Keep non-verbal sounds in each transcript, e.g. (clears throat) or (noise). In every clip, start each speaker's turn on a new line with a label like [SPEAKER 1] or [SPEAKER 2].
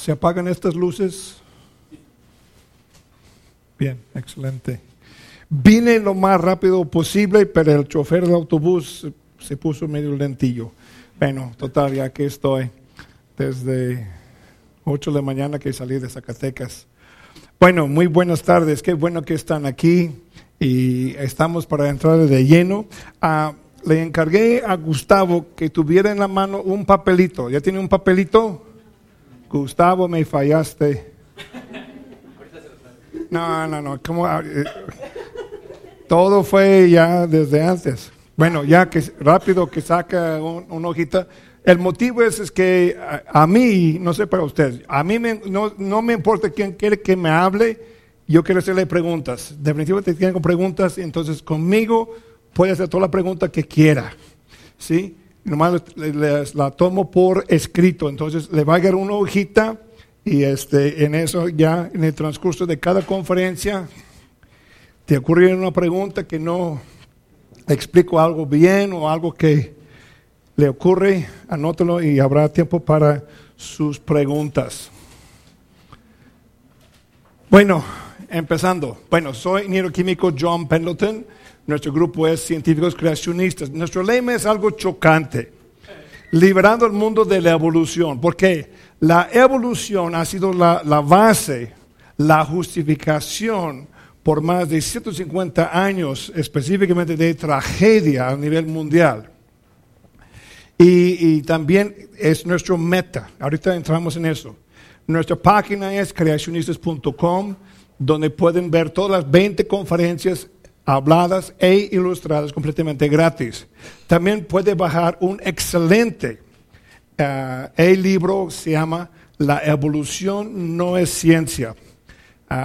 [SPEAKER 1] ¿Se apagan estas luces? Bien, excelente. Vine lo más rápido posible, pero el chofer del autobús se puso medio lentillo. Bueno, total, ya que estoy desde 8 de mañana que salí de Zacatecas. Bueno, muy buenas tardes, qué bueno que están aquí y estamos para entrar de lleno. Ah, le encargué a Gustavo que tuviera en la mano un papelito. ¿Ya tiene un papelito? Gustavo, me fallaste. No, no, no. ¿cómo? Ah, eh, todo fue ya desde antes. Bueno, ya que rápido que saca una hojita. El motivo es, es que a, mí, no sé para ustedes, a mí no, no, me importa quién quiere que me hable, yo quiero hacerle preguntas. Definitivamente tienen preguntas, entonces conmigo puede hacer toda la pregunta que quiera. ¿Sí? Nomás la tomo por escrito, entonces le va a llegar una hojita y este, en eso ya en el transcurso de cada conferencia te ocurre una pregunta que no explico algo bien o algo que le ocurre, anótelo y habrá tiempo para sus preguntas. Bueno, empezando. Bueno, soy neuroquímico John Pendleton. Nuestro grupo es Científicos Creacionistas. Nuestro lema es algo chocante. Liberando el mundo de la evolución. Porque la evolución ha sido la, la base, la justificación por más de 150 años específicamente de tragedia a nivel mundial. Y, también es nuestro meta. Ahorita entramos en eso. Nuestra página es creacionistas.com, donde pueden ver todas las 20 conferencias habladas e ilustradas completamente gratis. También puede bajar un excelente uh, e-libro, se llama La evolución no es ciencia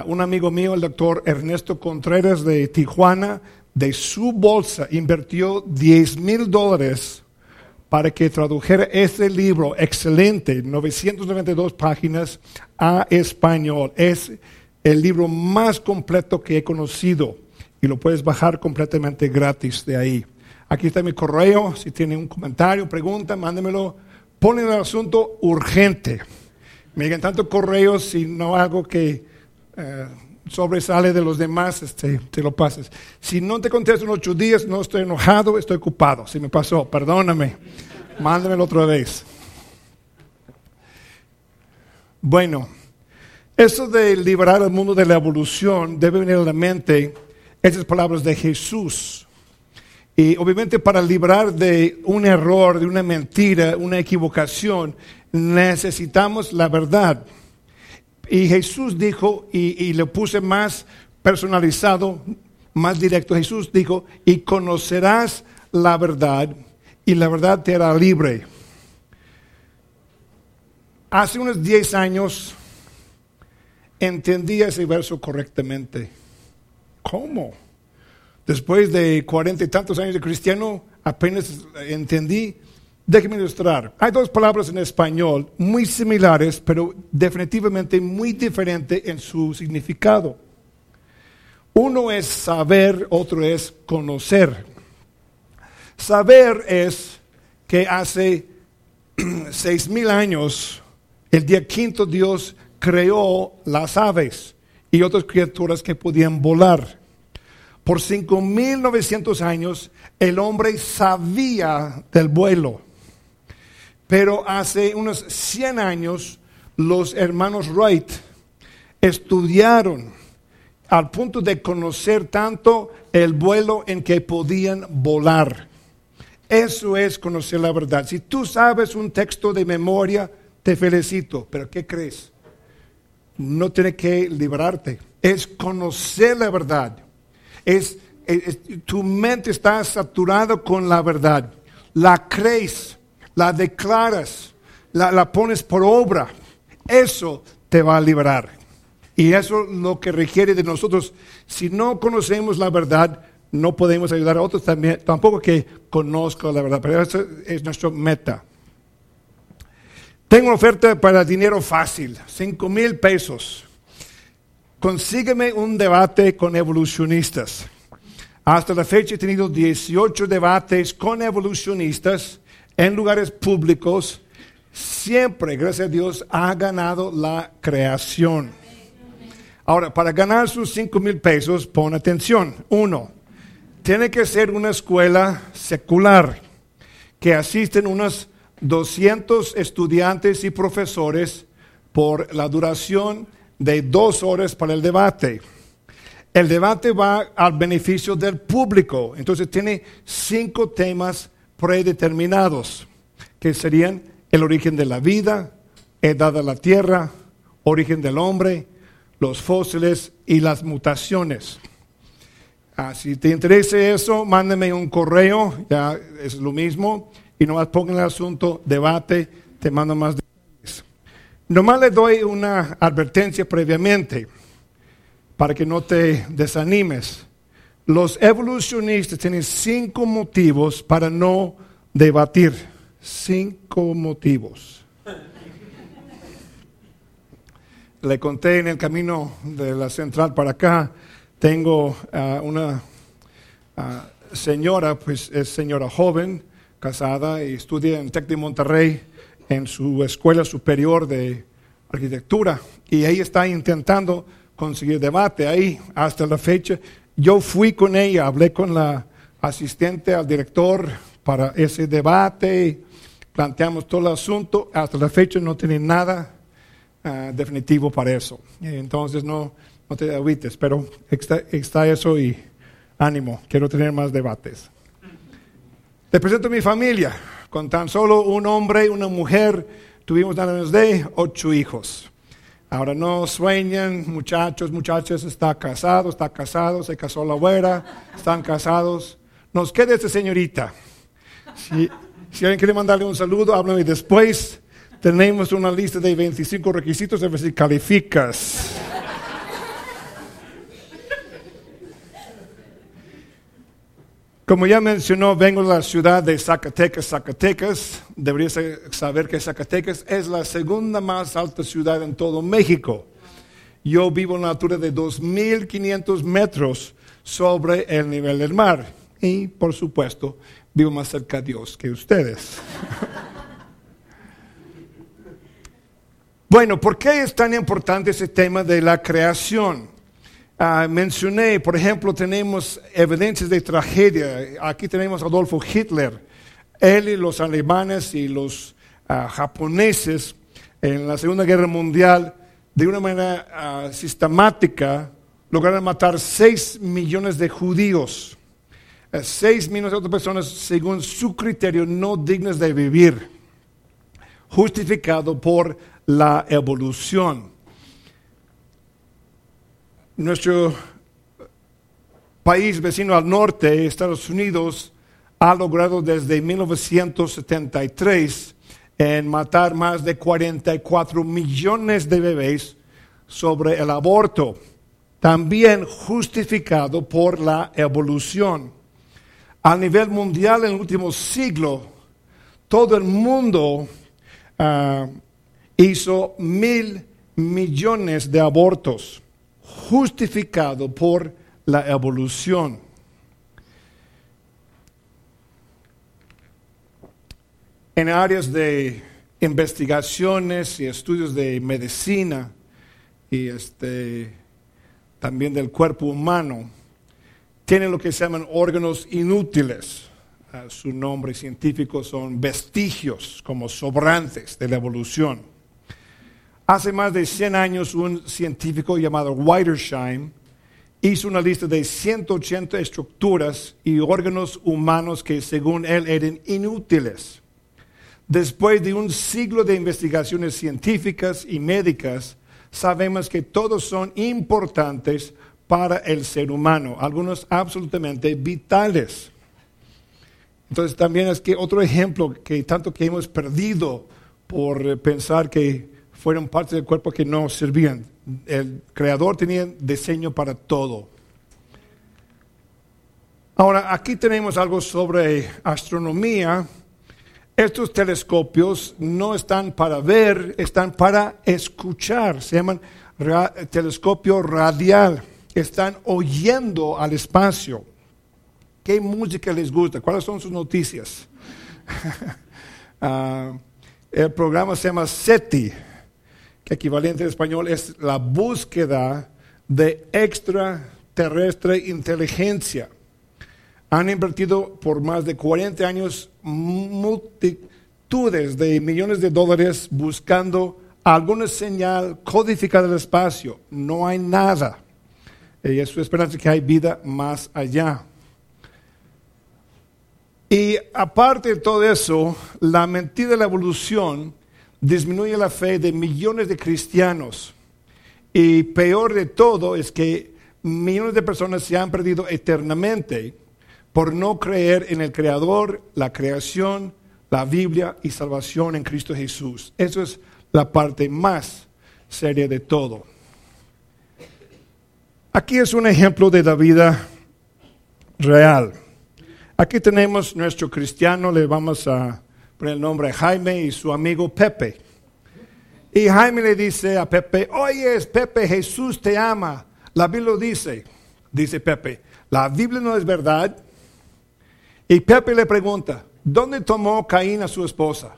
[SPEAKER 1] un amigo mío, el doctor Ernesto Contreras de Tijuana, de su bolsa invirtió 10 mil dólares para que tradujera este libro excelente, 992 páginas, a español. Es el libro más completo que he conocido y lo puedes bajar completamente gratis de ahí. Aquí está mi correo, si tiene un comentario, pregunta, mándemelo. Ponen el asunto urgente. Me llegan tanto correos si no hago que eh, sobresale de los demás, este, te lo pases. Si no te contesto en ocho días, no estoy enojado, estoy ocupado. Si me pasó, perdóname, mándamelo otra vez. Bueno, eso de liberar al mundo de la evolución debe venir a la mente esas palabras de Jesús. Y obviamente para librar de un error, de una mentira, una equivocación, necesitamos la verdad. Y Jesús dijo, y, le puse más personalizado, más directo, Jesús dijo, y conocerás la verdad, y la verdad te hará libre. Hace unos 10 años entendí ese verso correctamente. ¿Cómo? Después de cuarenta y tantos años de cristiano, apenas entendí Déjeme ilustrar. Hay dos palabras en español muy similares, pero definitivamente muy diferentes en su significado. Uno es saber, otro es conocer. Saber es que hace (clears throat) seis mil años, el día quinto, Dios creó las aves y otras criaturas que podían volar. Por cinco mil novecientos años, el hombre sabía del vuelo pero hace unos 100 años los hermanos Wright estudiaron al punto de conocer tanto el vuelo en que podían volar. Eso es conocer la verdad. Si tú sabes un texto de memoria, te felicito, pero ¿qué crees? No tiene que librarte. Es conocer la verdad. Es, tu mente está saturada con la verdad. La crees la declaras, la, pones por obra, eso te va a liberar. Y eso es lo que requiere de nosotros. Si no conocemos la verdad, no podemos ayudar a otros también, tampoco que conozcan la verdad, pero eso es nuestra meta. Tengo una oferta para dinero fácil, 5 mil pesos. Consígueme un debate con evolucionistas. Hasta la fecha he tenido 18 debates con evolucionistas en lugares públicos siempre, gracias a Dios, ha ganado la creación. Ahora, para ganar sus 5 mil pesos, pon atención. Uno, tiene que ser una escuela secular que asisten unos 200 estudiantes y profesores por la duración de dos horas para el debate. El debate va al beneficio del público, entonces tiene cinco temas predeterminados, que serían el origen de la vida, edad de la tierra, origen del hombre, los fósiles y las mutaciones. Ah, si te interesa eso, mándame un correo, ya es lo mismo, y nomás pongan el asunto debate, te mando más detalles. Nomás le doy una advertencia previamente para que no te desanimes. Los evolucionistas tienen cinco motivos para no debatir. Cinco motivos. Le conté en el camino de la central para acá, tengo ah, una ah, señora, pues es señora joven, casada y estudia en Tec de Monterrey en su escuela superior de arquitectura. Y ella está intentando conseguir debate ahí hasta la fecha. Yo fui con ella, hablé con la asistente al director para ese debate, planteamos todo el asunto, hasta la fecha no tiene nada ah, definitivo para eso. Entonces no, no te agüites, pero está, está, eso y ánimo, quiero tener más debates. Te presento a mi familia, con tan solo un hombre y una mujer, tuvimos años de ocho hijos. Ahora no sueñan, muchachos, muchachas, está casado, está casado, se casó la abuela, están casados. Nos queda esta señorita. Si, si alguien quiere mandarle un saludo, háblame después. Tenemos una lista de 25 requisitos a ver si calificas. Como ya mencionó, vengo de la ciudad de Zacatecas, Zacatecas. Debería saber que Zacatecas es la segunda más alta ciudad en todo México. Yo vivo en una altura de 2.500 metros sobre el nivel del mar. Y, por supuesto, vivo más cerca de Dios que ustedes. (laughs) bueno, ¿por qué es tan importante ese tema de la creación? Ah, mencioné, por ejemplo, tenemos evidencias de tragedia. Aquí tenemos a Adolfo Hitler. Él y los alemanes y los ah, japoneses en la Segunda Guerra Mundial, de una manera ah, sistemática, lograron matar 6 millones de judíos. 6 millones de otras personas, según su criterio, no dignas de vivir, justificado por la evolución. Nuestro país vecino al norte, Estados Unidos, ha logrado desde 1973 en matar más de 44 millones de bebés sobre el aborto, también justificado por la evolución. A nivel mundial en el último siglo, todo el mundo ah, hizo mil millones de abortos justificado por la evolución. En áreas de investigaciones y estudios de medicina y este, también del cuerpo humano, tienen lo que se llaman órganos inútiles. su nombre científico son vestigios, como sobrantes de la evolución. Hace más de 100 años un científico llamado Widersheim hizo una lista de 180 estructuras y órganos humanos que según él eran inútiles. Después de un siglo de investigaciones científicas y médicas, sabemos que todos son importantes para el ser humano, algunos absolutamente vitales. Entonces también es que otro ejemplo que tanto que hemos perdido por pensar que fueron partes del cuerpo que no servían. El creador tenía diseño para todo. Ahora, aquí tenemos algo sobre astronomía. Estos telescopios no están para ver, están para escuchar. Se llaman telescopio radial. Están oyendo al espacio. ¿Qué música les gusta? ¿Cuáles son sus noticias? (laughs) Ah, El programa se llama SETI, que equivalente en español es la búsqueda de extraterrestre inteligencia. Han invertido por más de 40 años multitudes de millones de dólares buscando alguna señal codificada del espacio. No hay nada. Y es su esperanza que hay vida más allá. Y aparte de todo eso, la mentira de la evolución disminuye la fe de millones de cristianos. Y peor de todo es que millones de personas se han perdido eternamente por no creer en el Creador, la creación, la Biblia y salvación en Cristo Jesús. Eso es la parte más seria de todo. Aquí es un ejemplo de la vida real. Aquí tenemos nuestro cristiano, le vamos a poner el nombre Jaime y su amigo Pepe. Y Jaime le dice a Pepe, oye Pepe, Jesús te ama. La Biblia dice, dice Pepe, la Biblia no es verdad. Y Pepe le pregunta, ¿dónde tomó Caín a su esposa?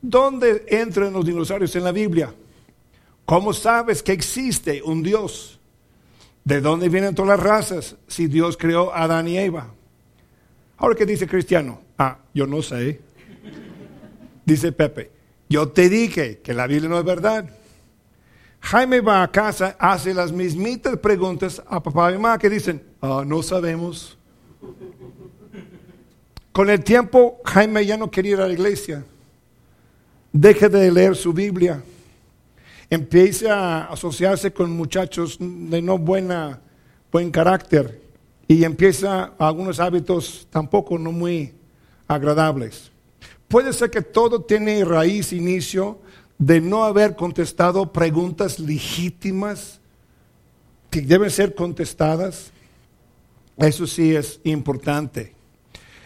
[SPEAKER 1] ¿Dónde entran los dinosaurios en la Biblia? ¿Cómo sabes que existe un Dios? ¿De dónde vienen todas las razas si Dios creó a Adán y Eva? Ahora, ¿qué dice Cristiano? Ah, yo no sé. Dice Pepe, yo te dije que la Biblia no es verdad. Jaime va a casa, hace las mismitas preguntas a papá y mamá que dicen, ah, no sabemos. Con el tiempo, Jaime ya no quería ir a la iglesia. Deja de leer su Biblia. Empieza a asociarse con muchachos de no buena, buen carácter y empieza algunos hábitos tampoco no muy agradables. Puede ser que todo tiene raíz, inicio de no haber contestado preguntas legítimas que deben ser contestadas. Eso sí es importante.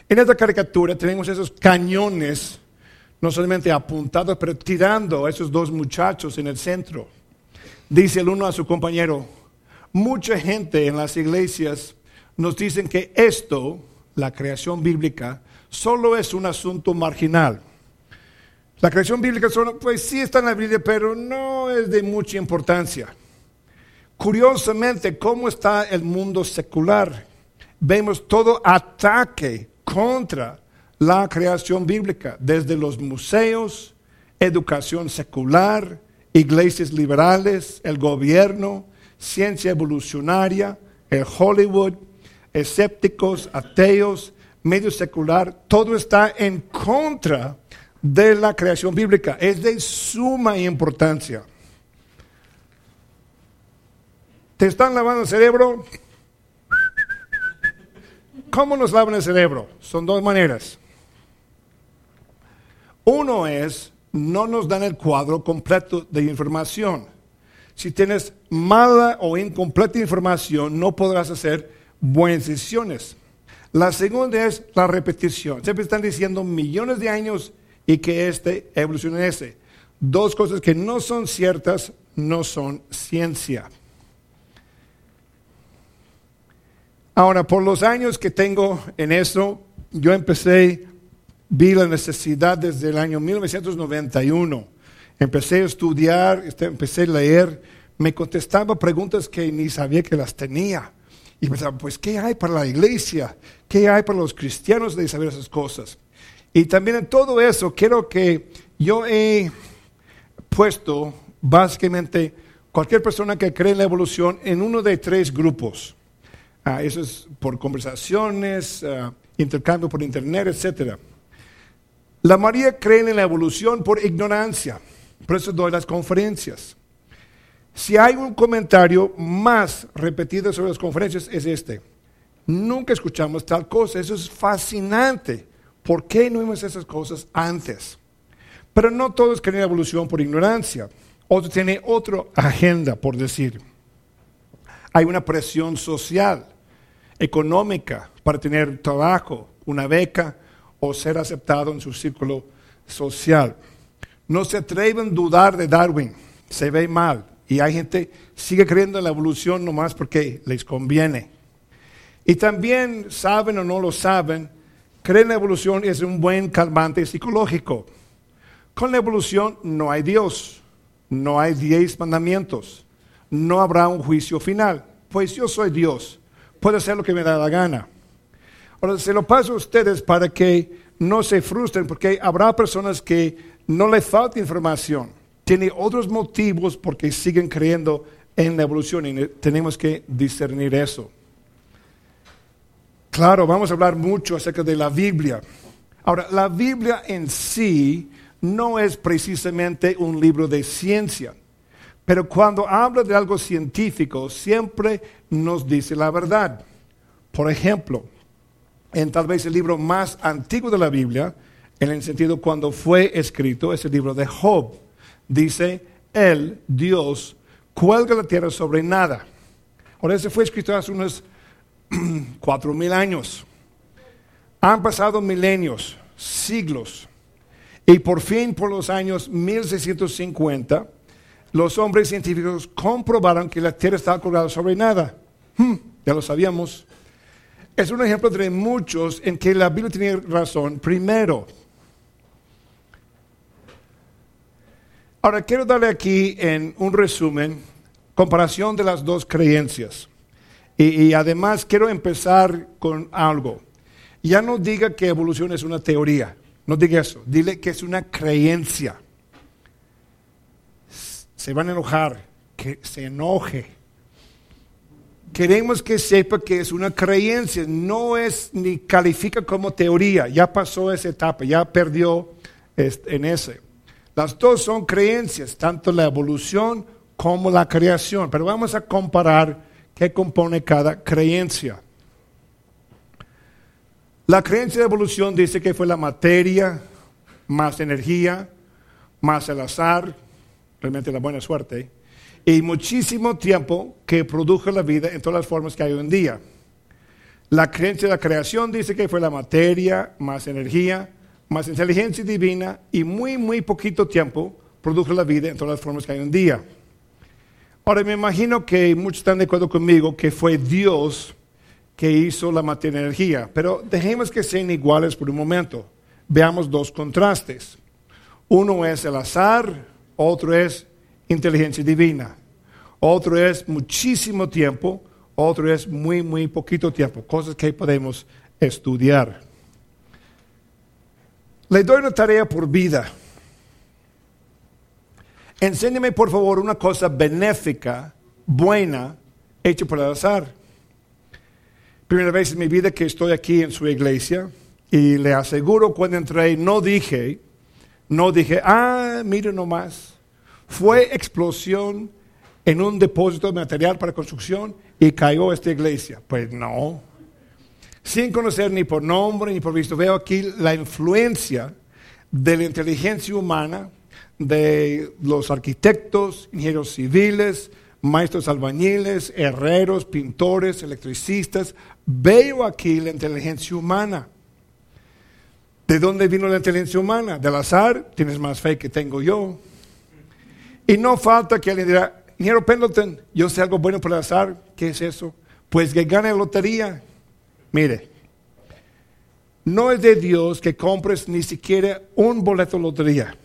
[SPEAKER 1] En esta caricatura tenemos esos cañones, no solamente apuntados, pero tirando a esos dos muchachos en el centro. Dice el uno a su compañero, mucha gente en las iglesias nos dicen que esto, la creación bíblica, solo es un asunto marginal. La creación bíblica, pues sí está en la Biblia, pero no es de mucha importancia. Curiosamente, ¿cómo está el mundo secular? Vemos todo ataque contra la creación bíblica, desde los museos, educación secular, iglesias liberales, el gobierno, ciencia evolucionaria, el Hollywood, escépticos, ateos, medio secular, todo está en contra de la creación bíblica. Es de suma importancia. ¿Te están lavando el cerebro? ¿Cómo nos lavan el cerebro? Son dos maneras. Uno es, no nos dan el cuadro completo de información. Si tienes mala o incompleta información, no podrás hacer buenas decisiones. La segunda es la repetición. Siempre están diciendo millones de años y que este evoluciona ese. Dos cosas que no son ciertas, no son ciencia. Ahora, por los años que tengo en eso, yo empecé, vi la necesidad desde el año 1991. Empecé a estudiar, este, empecé a leer, me contestaba preguntas que ni sabía que las tenía. Y pensaba, pues, ¿qué hay para la iglesia? ¿Qué hay para los cristianos de saber esas cosas? Y también en todo eso, quiero que yo he puesto básicamente cualquier persona que cree en la evolución en uno de tres grupos. Ah, eso es por conversaciones, ah, intercambio por internet, etc. La mayoría creen en la evolución por ignorancia. Por eso doy las conferencias. Si hay un comentario más repetido sobre las conferencias es este. Nunca escuchamos tal cosa, eso es fascinante. ¿Por qué no vimos esas cosas antes? Pero no todos creen en evolución por ignorancia. Otro tiene otra agenda, por decir. Hay una presión social, económica, para tener trabajo, una beca o ser aceptado en su círculo social. No se atreven a dudar de Darwin, se ve mal. Y hay gente sigue creyendo en la evolución nomás porque les conviene. Y también saben o no lo saben, creen en la evolución es un buen calmante psicológico. Con la evolución no hay Dios, no hay diez mandamientos, no habrá un juicio final, pues yo soy Dios, puedo hacer lo que me da la gana. Ahora, se lo paso a ustedes para que no se frustren, porque habrá personas que no les falta información, tienen otros motivos porque siguen creyendo en la evolución y tenemos que discernir eso. Claro, vamos a hablar mucho acerca de la Biblia. Ahora, la Biblia en sí no es precisamente un libro de ciencia, pero cuando habla de algo científico siempre nos dice la verdad. Por ejemplo, en tal vez el libro más antiguo de la Biblia, en el sentido cuando fue escrito, es el libro de Job. Dice, Él, Dios, cuelga la tierra sobre nada. Ahora, ese fue escrito hace unos (clears throat) cuatro mil años. Han pasado milenios, siglos, y por fin, por los años 1650, los hombres científicos comprobaron que la Tierra estaba colgada sobre nada. Hmm, ya lo sabíamos. Es un ejemplo de muchos en que la Biblia tiene razón. Primero, ahora quiero darle aquí en un resumen comparación de las dos creencias. Y, además quiero empezar con algo. Ya no diga que evolución es una teoría, no diga eso, dile que es una creencia. Se van a enojar, que se enoje. Queremos que sepa que es una creencia, no es ni califica como teoría, ya pasó esa etapa, ya perdió en ese. Las dos son creencias, tanto la evolución como la creación, pero vamos a comparar que compone cada creencia. La creencia de evolución dice que fue la materia, más energía, más el azar, realmente la buena suerte, y muchísimo tiempo que produjo la vida en todas las formas que hay hoy en día. La creencia de la creación dice que fue la materia, más energía, más inteligencia divina, y muy, muy poquito tiempo produjo la vida en todas las formas que hay hoy en día. Ahora me imagino que muchos están de acuerdo conmigo que fue Dios que hizo la materia energía, pero dejemos que sean iguales por un momento. Veamos dos contrastes. Uno es el azar, otro es inteligencia divina. Otro es muchísimo tiempo, otro es muy, muy poquito tiempo, cosas que podemos estudiar. Le doy una tarea por vida. Enséñame por favor una cosa benéfica, buena, hecha por el azar. Primera vez en mi vida que estoy aquí en su iglesia y le aseguro cuando entré, no dije, no dije, ah, mire nomás, fue explosión en un depósito de material para construcción y cayó esta iglesia. Pues no. Sin conocer ni por nombre ni por visto, veo aquí la influencia de la inteligencia humana de los arquitectos, ingenieros civiles, maestros albañiles, herreros, pintores, electricistas. Veo aquí la inteligencia humana. ¿De dónde vino la inteligencia humana? Del azar, tienes más fe que tengo yo. Y no falta que alguien diga, ingeniero Pendleton, yo sé algo bueno por el azar. ¿Qué es eso? Pues que gane la lotería. Mire, no es de Dios que compres ni siquiera un boleto de lotería.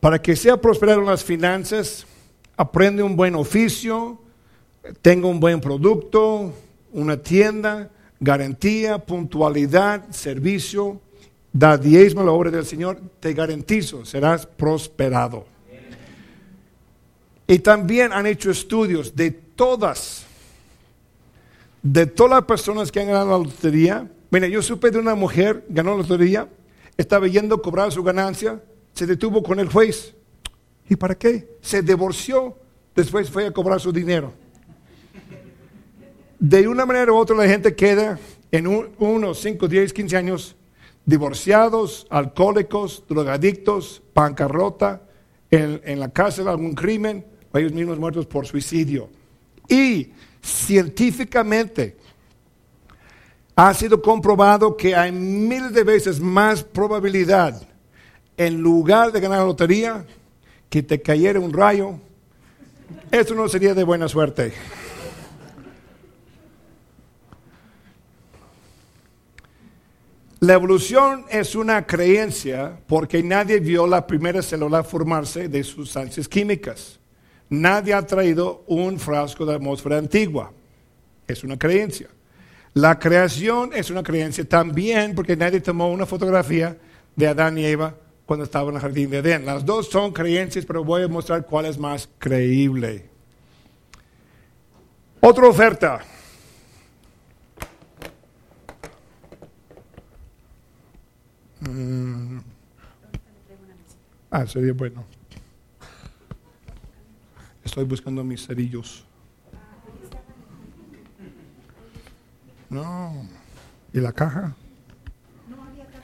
[SPEAKER 1] Para que sea prosperado en las finanzas, aprende un buen oficio, tenga un buen producto, una tienda, garantía, puntualidad, servicio, da diezmo a la obra del Señor, te garantizo, serás prosperado. Y también han hecho estudios de todas, de todas las personas que han ganado la lotería. Mira, yo supe de una mujer, ganó la lotería, estaba yendo a cobrar su ganancia, se detuvo con el juez. ¿Y para qué? Se divorció, después fue a cobrar su dinero. De una manera u otra la gente queda en unos 5, 10, 15 años divorciados, alcohólicos, drogadictos, bancarrota, en, en la cárcel algún crimen, o ellos mismos muertos por suicidio. Y científicamente ha sido comprobado que hay miles de veces más probabilidad en lugar de ganar la lotería, que te cayera un rayo, eso no sería de buena suerte. La evolución es una creencia porque nadie vio la primera célula formarse de sustancias químicas. Nadie ha traído un frasco de atmósfera antigua. Es una creencia. La creación es una creencia también porque nadie tomó una fotografía de Adán y Eva cuando estaban en el jardín de Edén. Las dos son creencias, pero voy a mostrar cuál es más creíble. Otra oferta. Mm. Ah, sería bueno. Estoy buscando mis cerillos. No. ¿Y la caja? No había caja.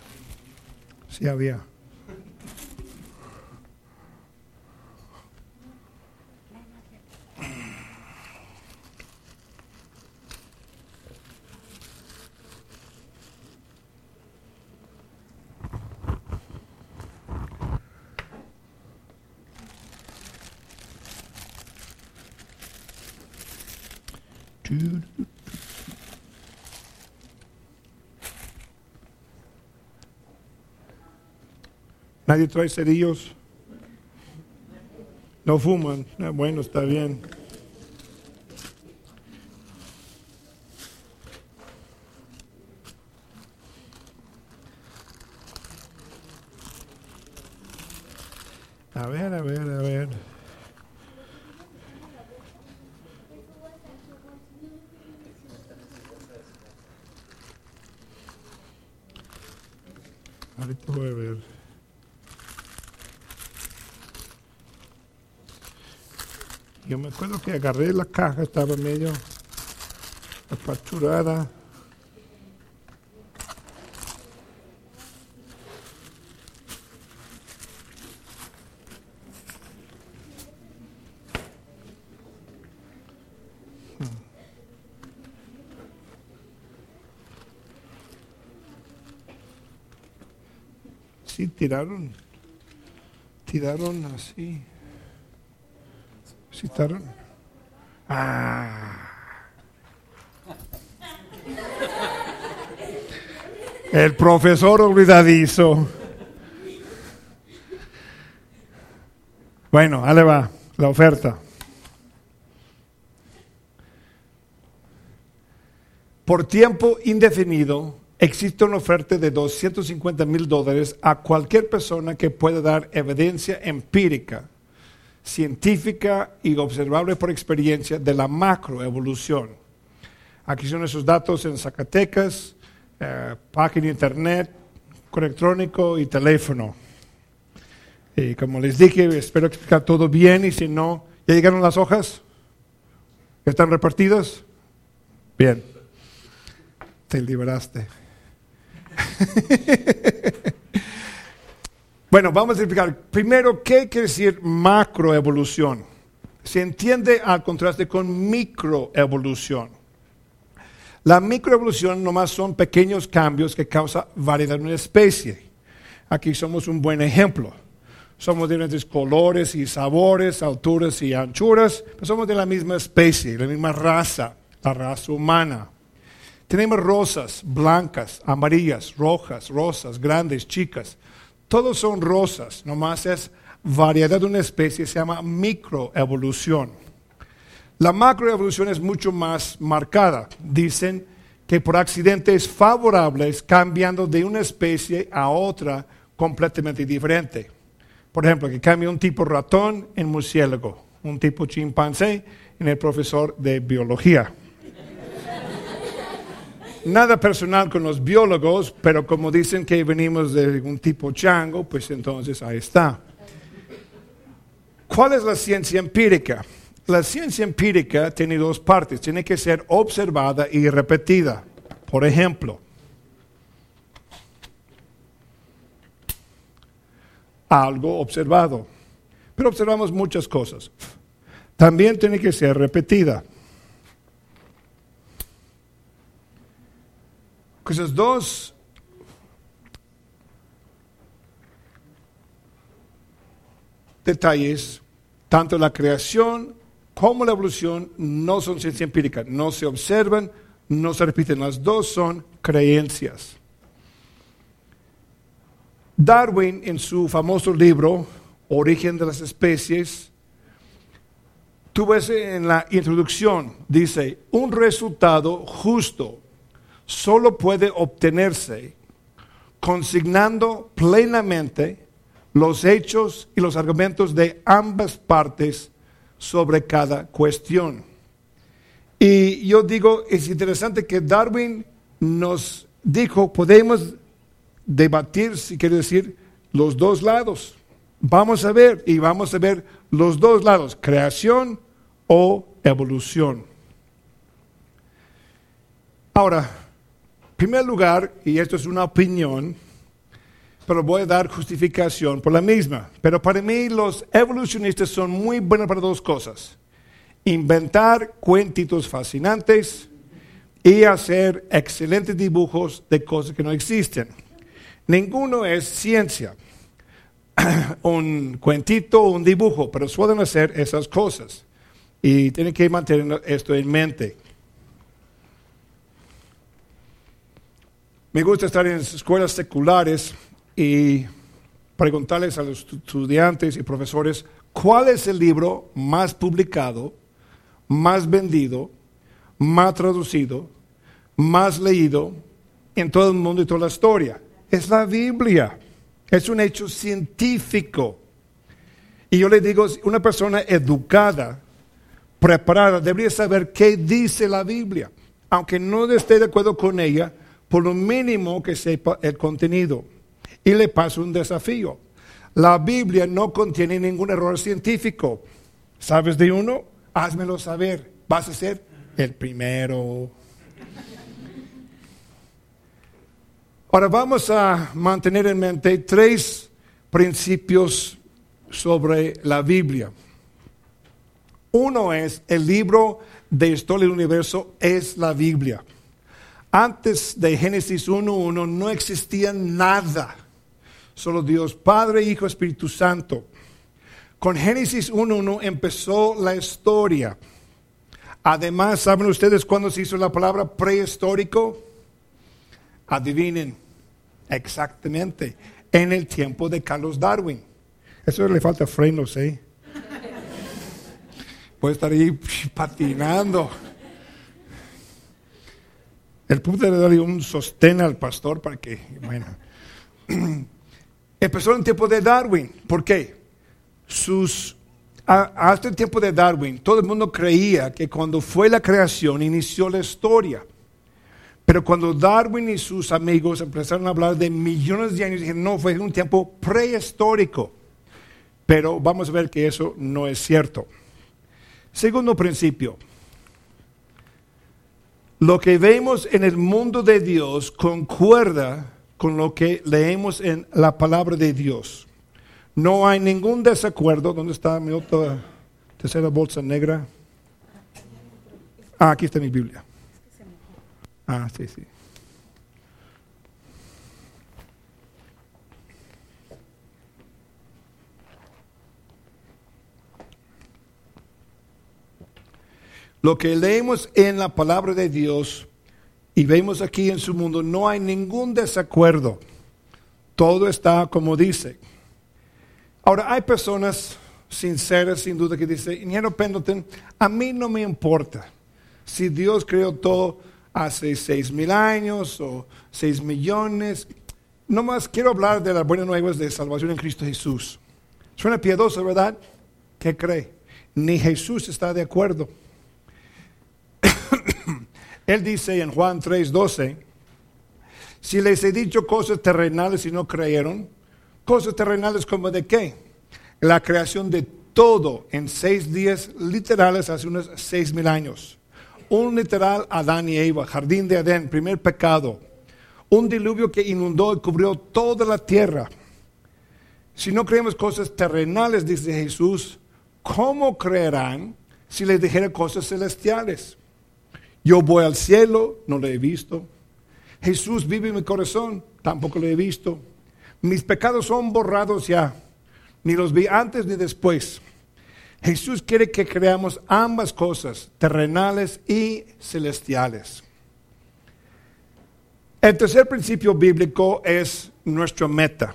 [SPEAKER 1] Sí había. ¿Nadie trae cerillos? No fuman. Bueno, está bien. A ver, a ver, a ver. Ver. Yo me acuerdo que agarré la caja, estaba medio apachurada. Sí, tiraron, tiraron así. ¿Citaron? Ah. El profesor olvidadizo. Bueno, ahí va la oferta. Por tiempo indefinido, existe una oferta de 250 mil dólares a cualquier persona que pueda dar evidencia empírica científica y observable por experiencia de la macroevolución. Aquí son esos datos en Zacatecas, eh, página internet, correo electrónico y teléfono. Y como les dije, espero explicar todo bien y si no, ¿ya llegaron las hojas? ¿Están repartidas? Bien. Te liberaste. (laughs) Bueno, vamos a explicar primero qué quiere decir macroevolución. Se entiende al contraste con microevolución. La microevolución nomás son pequeños cambios que causan variedad en una especie. Aquí somos un buen ejemplo. Somos de diferentes colores y sabores, alturas y anchuras, pero somos de la misma especie, la misma raza, la raza humana. Tenemos rosas, blancas, amarillas, rojas, rosas, grandes, chicas. Todos son rosas, nomás es variedad de una especie, se llama microevolución. La macroevolución es mucho más marcada. Dicen que por accidentes favorables cambiando de una especie a otra completamente diferente. Por ejemplo, que cambie un tipo ratón en murciélago, un tipo chimpancé en el profesor de biología nada personal con los biólogos, pero como dicen que venimos de un tipo chango, pues entonces ahí está. ¿Cuál es la ciencia empírica? La ciencia empírica tiene dos partes, tiene que ser observada y repetida. Por ejemplo, algo observado, pero observamos muchas cosas. También tiene que ser repetida. Esos dos. Detalles, tanto la creación como la evolución, no son ciencia empírica, no se observan, no se repiten, las dos son creencias. Darwin en su famoso libro Origen de las especies, tú ves en la introducción, dice, un resultado justo solo puede obtenerse consignando plenamente los hechos y los argumentos de ambas partes sobre cada cuestión. Y yo digo, es interesante que Darwin nos dijo, podemos debatir, si quiere decir, los dos lados. Vamos a ver y vamos a ver los dos lados, creación o evolución. Ahora, primer lugar, y esto es una opinión, pero voy a dar justificación por la misma. Pero para mí los evolucionistas son muy buenos para dos cosas. Inventar cuentitos fascinantes y hacer excelentes dibujos de cosas que no existen. Ninguno es ciencia, (clears throat) un cuentito o un dibujo, pero suelen hacer esas cosas. Y tienen que mantener esto en mente. Me gusta estar en escuelas seculares y preguntarles a los estudiantes y profesores cuál es el libro más publicado, más vendido, más traducido, más leído en todo el mundo y toda la historia. Es la Biblia. Es un hecho científico. Y yo le digo, una persona educada, preparada, debería saber qué dice la Biblia. Aunque no esté de acuerdo con ella, por lo mínimo que sepa el contenido. Y le paso un desafío. La Biblia no contiene ningún error científico. ¿Sabes de uno? Házmelo saber. Vas a ser el primero. Ahora vamos a mantener en mente tres principios sobre la Biblia. Uno es el libro de historia del universo es la Biblia. Antes de Génesis 1.1 no existía nada Solo Dios Padre, Hijo, Espíritu Santo. Con Génesis 1.1 empezó la historia. Además, ¿saben ustedes cuándo se hizo la palabra prehistórico? Adivinen, exactamente, en el tiempo de Carlos Darwin. Eso le falta frenos, ¿eh? Puede estar ahí patinando. El punto de darle un sostén al pastor para que, bueno. Empezó en tiempo de Darwin. ¿Por qué? Sus, hasta el tiempo de Darwin, todo el mundo creía que cuando fue la creación inició la historia. Pero cuando Darwin y sus amigos empezaron a hablar de millones de años, dijeron, no, fue un tiempo prehistórico. Pero vamos a ver que eso no es cierto. Segundo principio. Lo que vemos en el mundo de Dios concuerda con lo que leemos en la palabra de Dios. No hay ningún desacuerdo. ¿Dónde está mi otra tercera bolsa negra? Ah, aquí está mi Biblia. Ah, sí, sí. Lo que leemos en la palabra de Dios y vemos aquí en su mundo, no hay ningún desacuerdo. Todo está como dice. Ahora, hay personas sinceras, sin duda, que dicen, ingeniero Pendleton, a mí no me importa si Dios creó todo hace seis mil años o seis millones. No más quiero hablar de las buenas nuevas de salvación en Cristo Jesús. Suena piadoso, ¿verdad? ¿Qué cree? Ni Jesús está de acuerdo. Él dice en Juan 3:12, si les he dicho cosas terrenales y no creyeron, cosas terrenales como de qué? La creación de todo en seis días literales hace unos seis mil años. Un literal Adán y Eva, jardín de Adén, primer pecado. Un diluvio que inundó y cubrió toda la tierra. Si no creemos cosas terrenales, dice Jesús, ¿cómo creerán si les dijera cosas celestiales? Yo voy al cielo, no lo he visto. Jesús vive en mi corazón, tampoco lo he visto. Mis pecados son borrados ya, ni los vi antes ni después. Jesús quiere que creamos ambas cosas, terrenales y celestiales. El tercer principio bíblico es nuestra meta.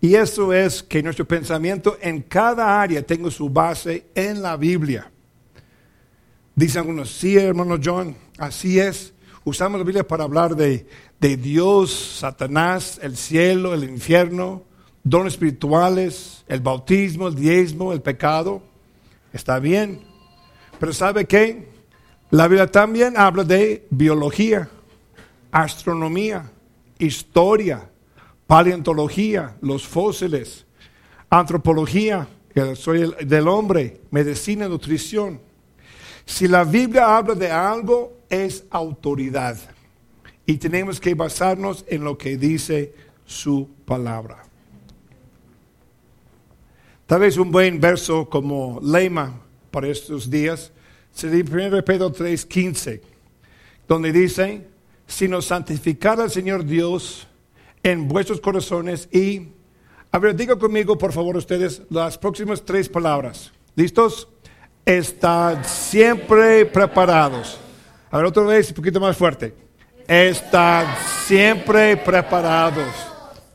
[SPEAKER 1] Y eso es que nuestro pensamiento en cada área tenga su base en la Biblia. Dicen algunos, sí, hermano John, así es. Usamos la Biblia para hablar de, de Dios, Satanás, el cielo, el infierno, dones espirituales, el bautismo, el diezmo, el pecado. Está bien. Pero ¿sabe qué? La Biblia también habla de biología, astronomía, historia, paleontología, los fósiles, antropología, soy del hombre, medicina, nutrición. Si la Biblia habla de algo, es autoridad. Y tenemos que basarnos en lo que dice su palabra. Tal vez un buen verso como lema para estos días sería 1 Pedro 3:15, donde dice, si nos santificara el Señor Dios en vuestros corazones y, a ver, diga conmigo por favor ustedes las próximas tres palabras. ¿Listos? Estad siempre preparados. A ver, otra vez, un poquito más fuerte. Estad siempre preparados.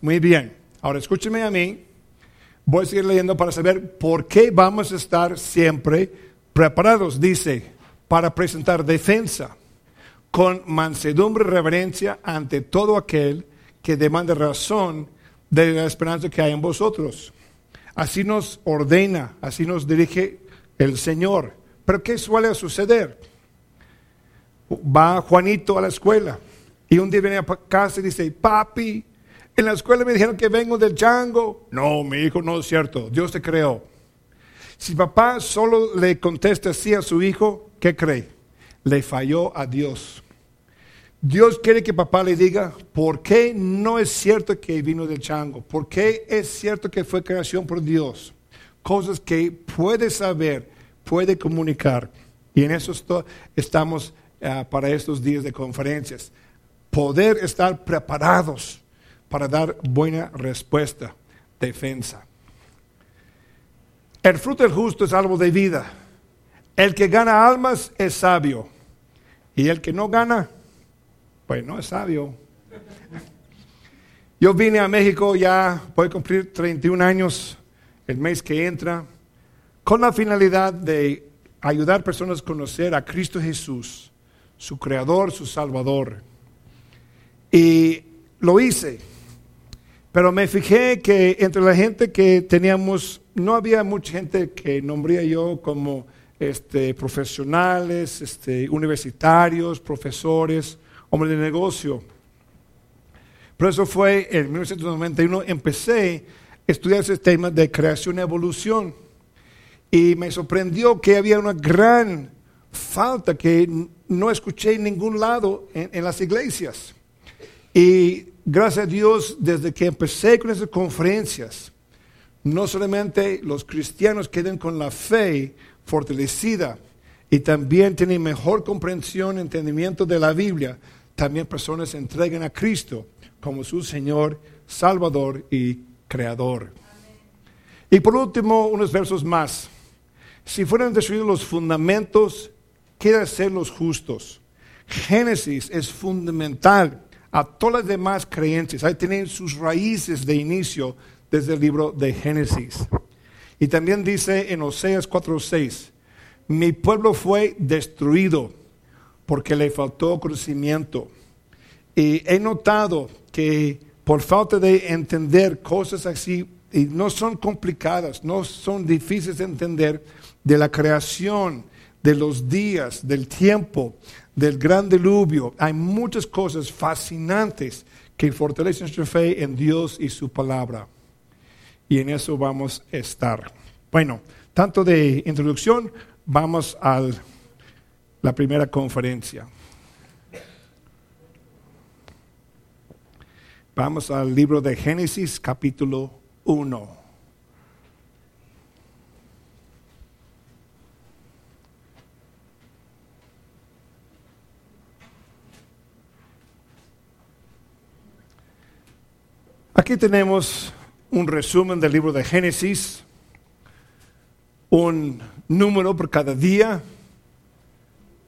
[SPEAKER 1] Muy bien. Ahora escúcheme a mí. Voy a seguir leyendo para saber por qué vamos a estar siempre preparados. Dice, para presentar defensa con mansedumbre y reverencia ante todo aquel que demande razón de la esperanza que hay en vosotros. Así nos ordena, así nos dirige el Señor. Pero ¿qué suele suceder? Va Juanito a la escuela y un día viene a casa y dice, papi, en la escuela me dijeron que vengo del chango. No, mi hijo, no es cierto. Dios te creó. Si papá solo le contesta así a su hijo, ¿qué cree? Le falló a Dios. Dios quiere que papá le diga, ¿por qué no es cierto que vino del chango? ¿Por qué es cierto que fue creación por Dios? Cosas que puede saber, puede comunicar. Y en eso estamos ah, para estos días de conferencias. Poder estar preparados para dar buena respuesta, defensa. El fruto del justo es algo de vida. El que gana almas es sabio. Y el que no gana, pues no es sabio. Yo vine a México ya, voy a cumplir 31 años el mes que entra, con la finalidad de ayudar a personas a conocer a Cristo Jesús, su Creador, su Salvador. Y lo hice. Pero me fijé que entre la gente que teníamos, no había mucha gente que nombría yo como este, profesionales, este, universitarios, profesores, hombres de negocio. Pero eso fue en 1991, empecé estudiar ese tema de creación y evolución. Y me sorprendió que había una gran falta que no escuché en ningún lado en, las iglesias. Y gracias a Dios, desde que empecé con esas conferencias, no solamente los cristianos quedan con la fe fortalecida y también tienen mejor comprensión, entendimiento de la Biblia, también personas se entregan a Cristo como su Señor, Salvador y Creador. Y por último, unos versos más. Si fueran destruidos los fundamentos, ¿qué ser los justos? Génesis es fundamental a todas las demás creencias. Ahí tienen sus raíces de inicio desde el libro de Génesis. Y también dice en Oseas 4:6, mi pueblo fue destruido porque le faltó conocimiento. Y he notado que por falta de entender cosas así, y no son complicadas, no son difíciles de entender, de la creación, de los días, del tiempo, del gran diluvio, hay muchas cosas fascinantes que fortalecen nuestra fe en Dios y su palabra. Y en eso vamos a estar. Bueno, tanto de introducción, vamos a la primera conferencia. Vamos al libro de Génesis capítulo 1. Aquí tenemos un resumen del libro de Génesis, un número por cada día,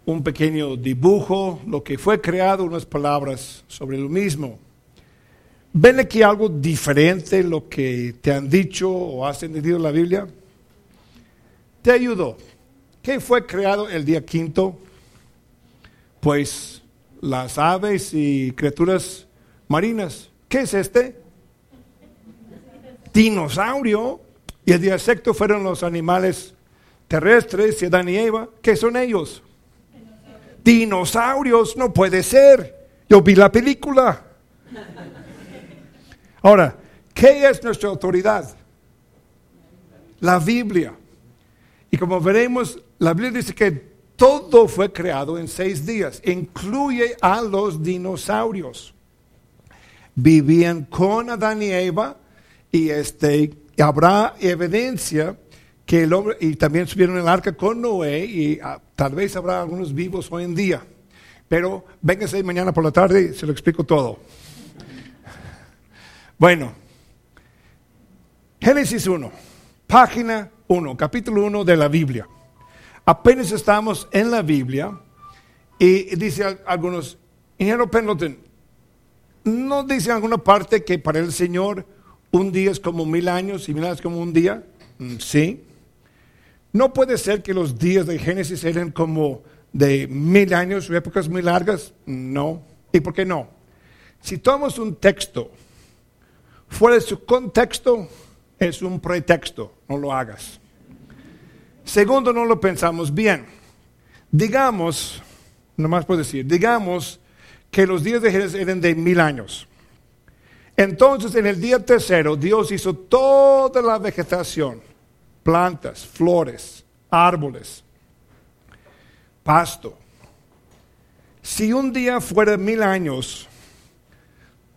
[SPEAKER 1] un pequeño dibujo, lo que fue creado, unas palabras sobre lo mismo. ¿Ven aquí algo diferente lo que te han dicho o has entendido en la Biblia? Te ayudo. ¿Qué fue creado el día quinto? Pues las aves y criaturas marinas. ¿Qué es este? Dinosaurio. Y el día sexto fueron los animales terrestres Adán y Eva. ¿Qué son ellos? Dinosaurios. No puede ser. Yo vi la película. Ahora, ¿qué es nuestra autoridad? La Biblia. Y como veremos, la Biblia dice que todo fue creado en seis días, incluye a los dinosaurios. Vivían con Adán y Eva y este, habrá evidencia que el hombre, y también subieron el arca con Noé y ah, tal vez habrá algunos vivos hoy en día. Pero véngase mañana por la tarde y se lo explico todo. Bueno, Génesis 1, página 1, capítulo 1 de la Biblia. Apenas estamos en la Biblia y dice algunos, ingeniero Pendleton, ¿no dice en alguna parte que para el Señor un día es como mil años y mil años como un día? Mm, sí. No puede ser que los días de Génesis eran como de mil años o épocas muy largas. No. ¿Y por qué no? Si tomamos un texto fuera de su contexto, es un pretexto, no lo hagas. Segundo, no lo pensamos bien. Digamos, nomás puedo decir, digamos que los días de Génesis eran de mil años. Entonces, en el día tercero, Dios hizo toda la vegetación, plantas, flores, árboles, pasto. Si un día fuera mil años,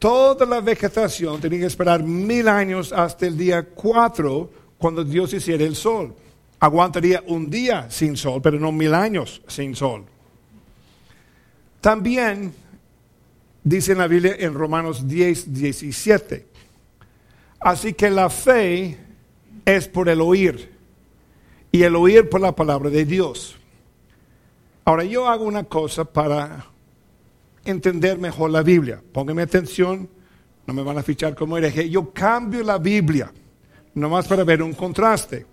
[SPEAKER 1] toda la vegetación tenía que esperar mil años hasta el día cuatro, cuando Dios hiciera el sol. Aguantaría un día sin sol, pero no mil años sin sol. También dice en la Biblia en Romanos 10, 17. Así que la fe es por el oír y el oír por la palabra de Dios. Ahora yo hago una cosa para entender mejor la Biblia. Pónganme atención, no me van a fichar como hereje. Yo cambio la Biblia, nomás para ver un contraste.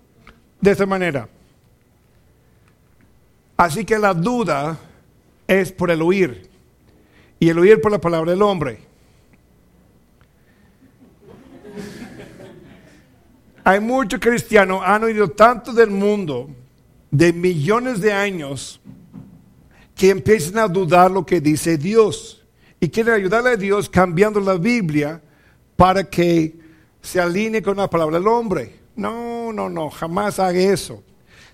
[SPEAKER 1] De esta manera. Así que la duda es por el oír y el oír por la palabra del hombre. (laughs) Hay muchos cristianos, han oído tanto del mundo, de millones de años, que empiezan a dudar lo que dice Dios y quieren ayudarle a Dios cambiando la Biblia para que se alinee con la palabra del hombre. No, no, no, jamás haga eso.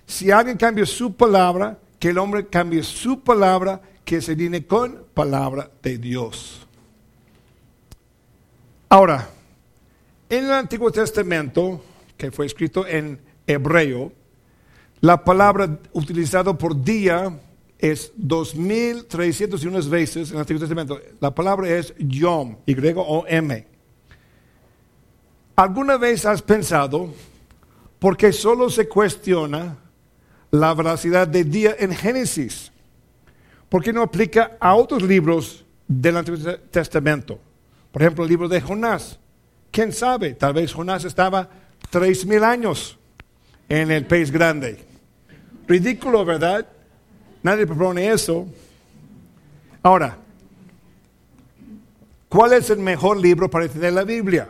[SPEAKER 1] Si alguien cambia su palabra, que el hombre cambie su palabra, que se alinee con palabra de Dios. Ahora, en el Antiguo Testamento, que fue escrito en hebreo, la palabra utilizada por día es 2301 veces en el Antiguo Testamento. La palabra es Yom, Y-O-M. ¿Alguna vez has pensado por qué solo se cuestiona la veracidad de día en Génesis? ¿Por qué no aplica a otros libros del Antiguo Testamento? Por ejemplo, el libro de Jonás. ¿Quién sabe? Tal vez Jonás estaba tres mil años en el pez grande. Ridículo, ¿verdad? Nadie propone eso. Ahora, ¿cuál es el mejor libro para entender la Biblia?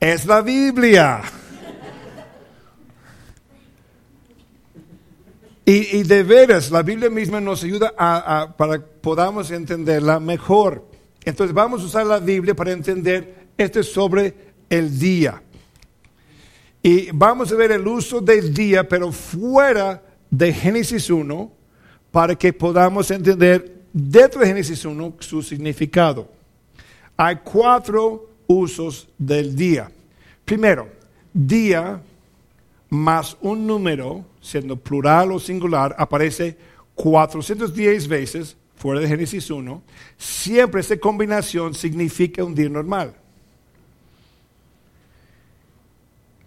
[SPEAKER 1] Es la Biblia. Y, de veras, la Biblia misma nos ayuda a, para que podamos entenderla mejor. Entonces vamos a usar la Biblia para entender este sobre el día. Y vamos a ver el uso del día, pero fuera de Génesis 1 para que podamos entender dentro de Génesis 1 su significado. Hay cuatro usos del día. Primero, día más un número, siendo plural o singular, aparece 410 veces fuera de Génesis 1. Siempre esta combinación significa un día normal.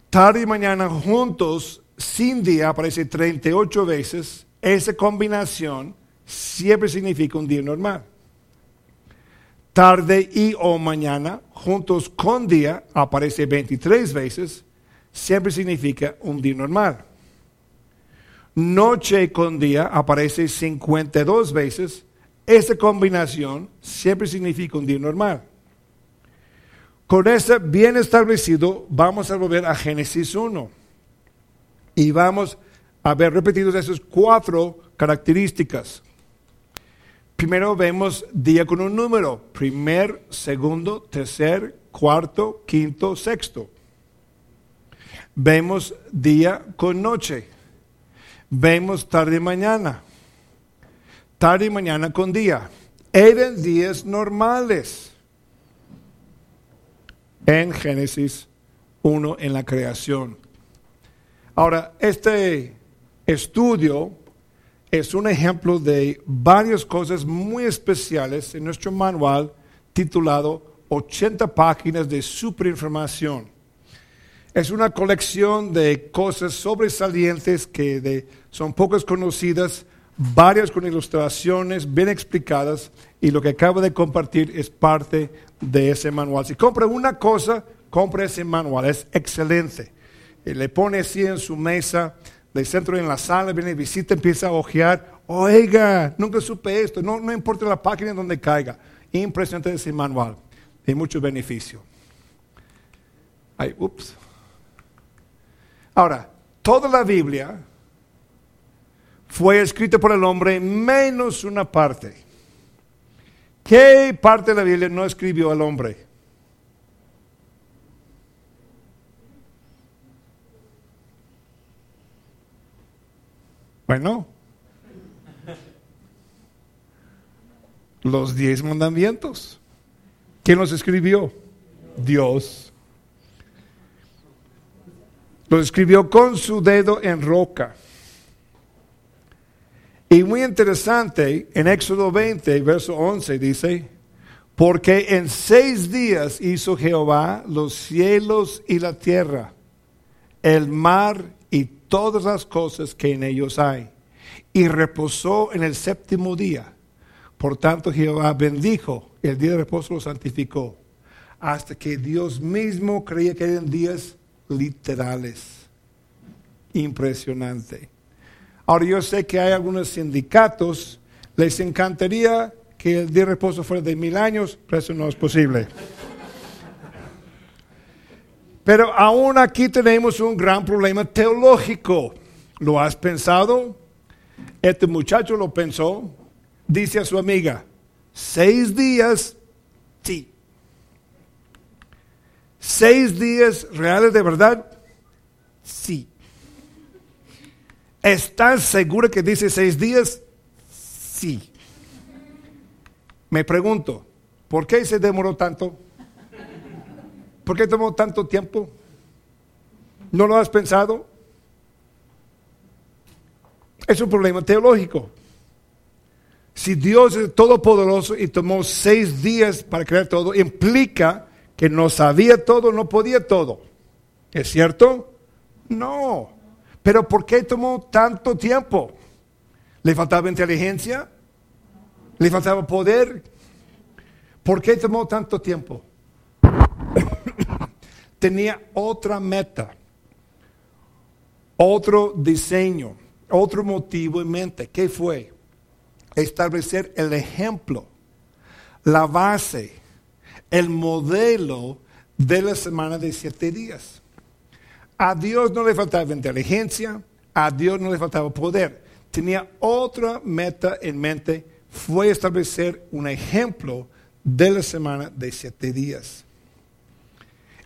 [SPEAKER 1] Tarde y mañana juntos sin aparece 38 veces, esa combinación siempre significa un día normal. tarde y o mañana, juntos con día, aparece 23 veces, siempre significa un día normal. Noche con día aparece 52 veces. Esta combinación siempre significa un día normal. Con eso bien establecido, vamos a volver a Génesis 1. Y vamos a ver repetidos esas cuatro características. Primero vemos día con un número, primer, segundo, tercer, cuarto, quinto, sexto. Vemos día con noche. Vemos tarde y mañana. Tarde y mañana con día. Eran días normales. En Génesis 1 en la creación. Ahora, este estudio es un ejemplo de varias cosas muy especiales en nuestro manual titulado 80 páginas de superinformación. Es una colección de cosas sobresalientes que son pocas conocidas, varias con ilustraciones bien explicadas y lo que acabo de compartir es parte de ese manual. Si compra una cosa, compra ese manual, es excelente. Y le pone así en su mesa de centro en la sala, viene visita, empieza a ojear. Oiga, nunca supe esto, no, no importa la página donde caiga. Impresionante ese manual, de mucho beneficio. Ay, ups. Ahora, toda la Biblia fue escrita por el hombre menos una parte. ¿Qué parte de la Biblia no escribió el hombre? Bueno, los diez mandamientos. ¿Quién los escribió? Dios. Los escribió con su dedo en roca. Y muy interesante, en Éxodo 20, verso 11 dice, porque en seis días hizo Jehová los cielos y la tierra, el mar y todas las cosas que en ellos hay. Y reposó en el séptimo día. Por tanto, Jehová bendijo, el día de reposo lo santificó, hasta que Dios mismo creía que eran días literales. Impresionante. Ahora yo sé que hay algunos sindicatos, les encantaría que el día de reposo fuera de mil años, pero eso no es posible. Pero aún aquí tenemos un gran problema teológico. ¿Lo has pensado? Este muchacho lo pensó. Dice a su amiga, seis días, sí. ¿Seis días reales de verdad? Sí. ¿Estás seguro que dice seis días? Sí. Me pregunto, ¿por qué se demoró tanto? ¿Por qué tomó tanto tiempo? ¿No lo has pensado? Es un problema teológico. Si Dios es todopoderoso y tomó seis días para crear todo, implica que no sabía todo, no podía todo. ¿Es cierto? No. Pero ¿por qué tomó tanto tiempo? ¿Le faltaba inteligencia? ¿Le faltaba poder? ¿Por qué tomó tanto tiempo? Tenía otra meta, otro diseño, otro motivo en mente. ¿Qué fue? Establecer el ejemplo, la base, el modelo de la semana de siete días. A Dios no le faltaba inteligencia, a Dios no le faltaba poder. Tenía otra meta en mente, fue establecer un ejemplo de la semana de siete días.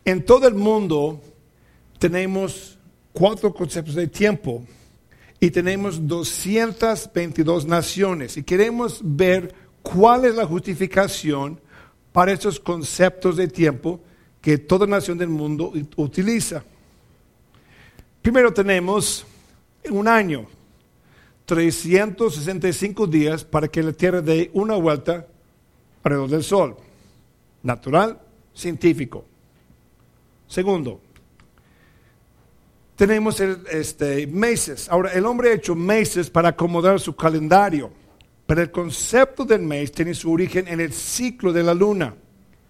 [SPEAKER 1] En todo el mundo tenemos cuatro conceptos de tiempo y tenemos 222 naciones y queremos ver cuál es la justificación para estos conceptos de tiempo que toda nación del mundo utiliza. Primero tenemos un año, 365 días para que la Tierra dé una vuelta alrededor del Sol. Natural, científico. Segundo, tenemos este, meses. Ahora, el hombre ha hecho meses para acomodar su calendario, Pero el concepto del mes tiene su origen en el ciclo de la luna,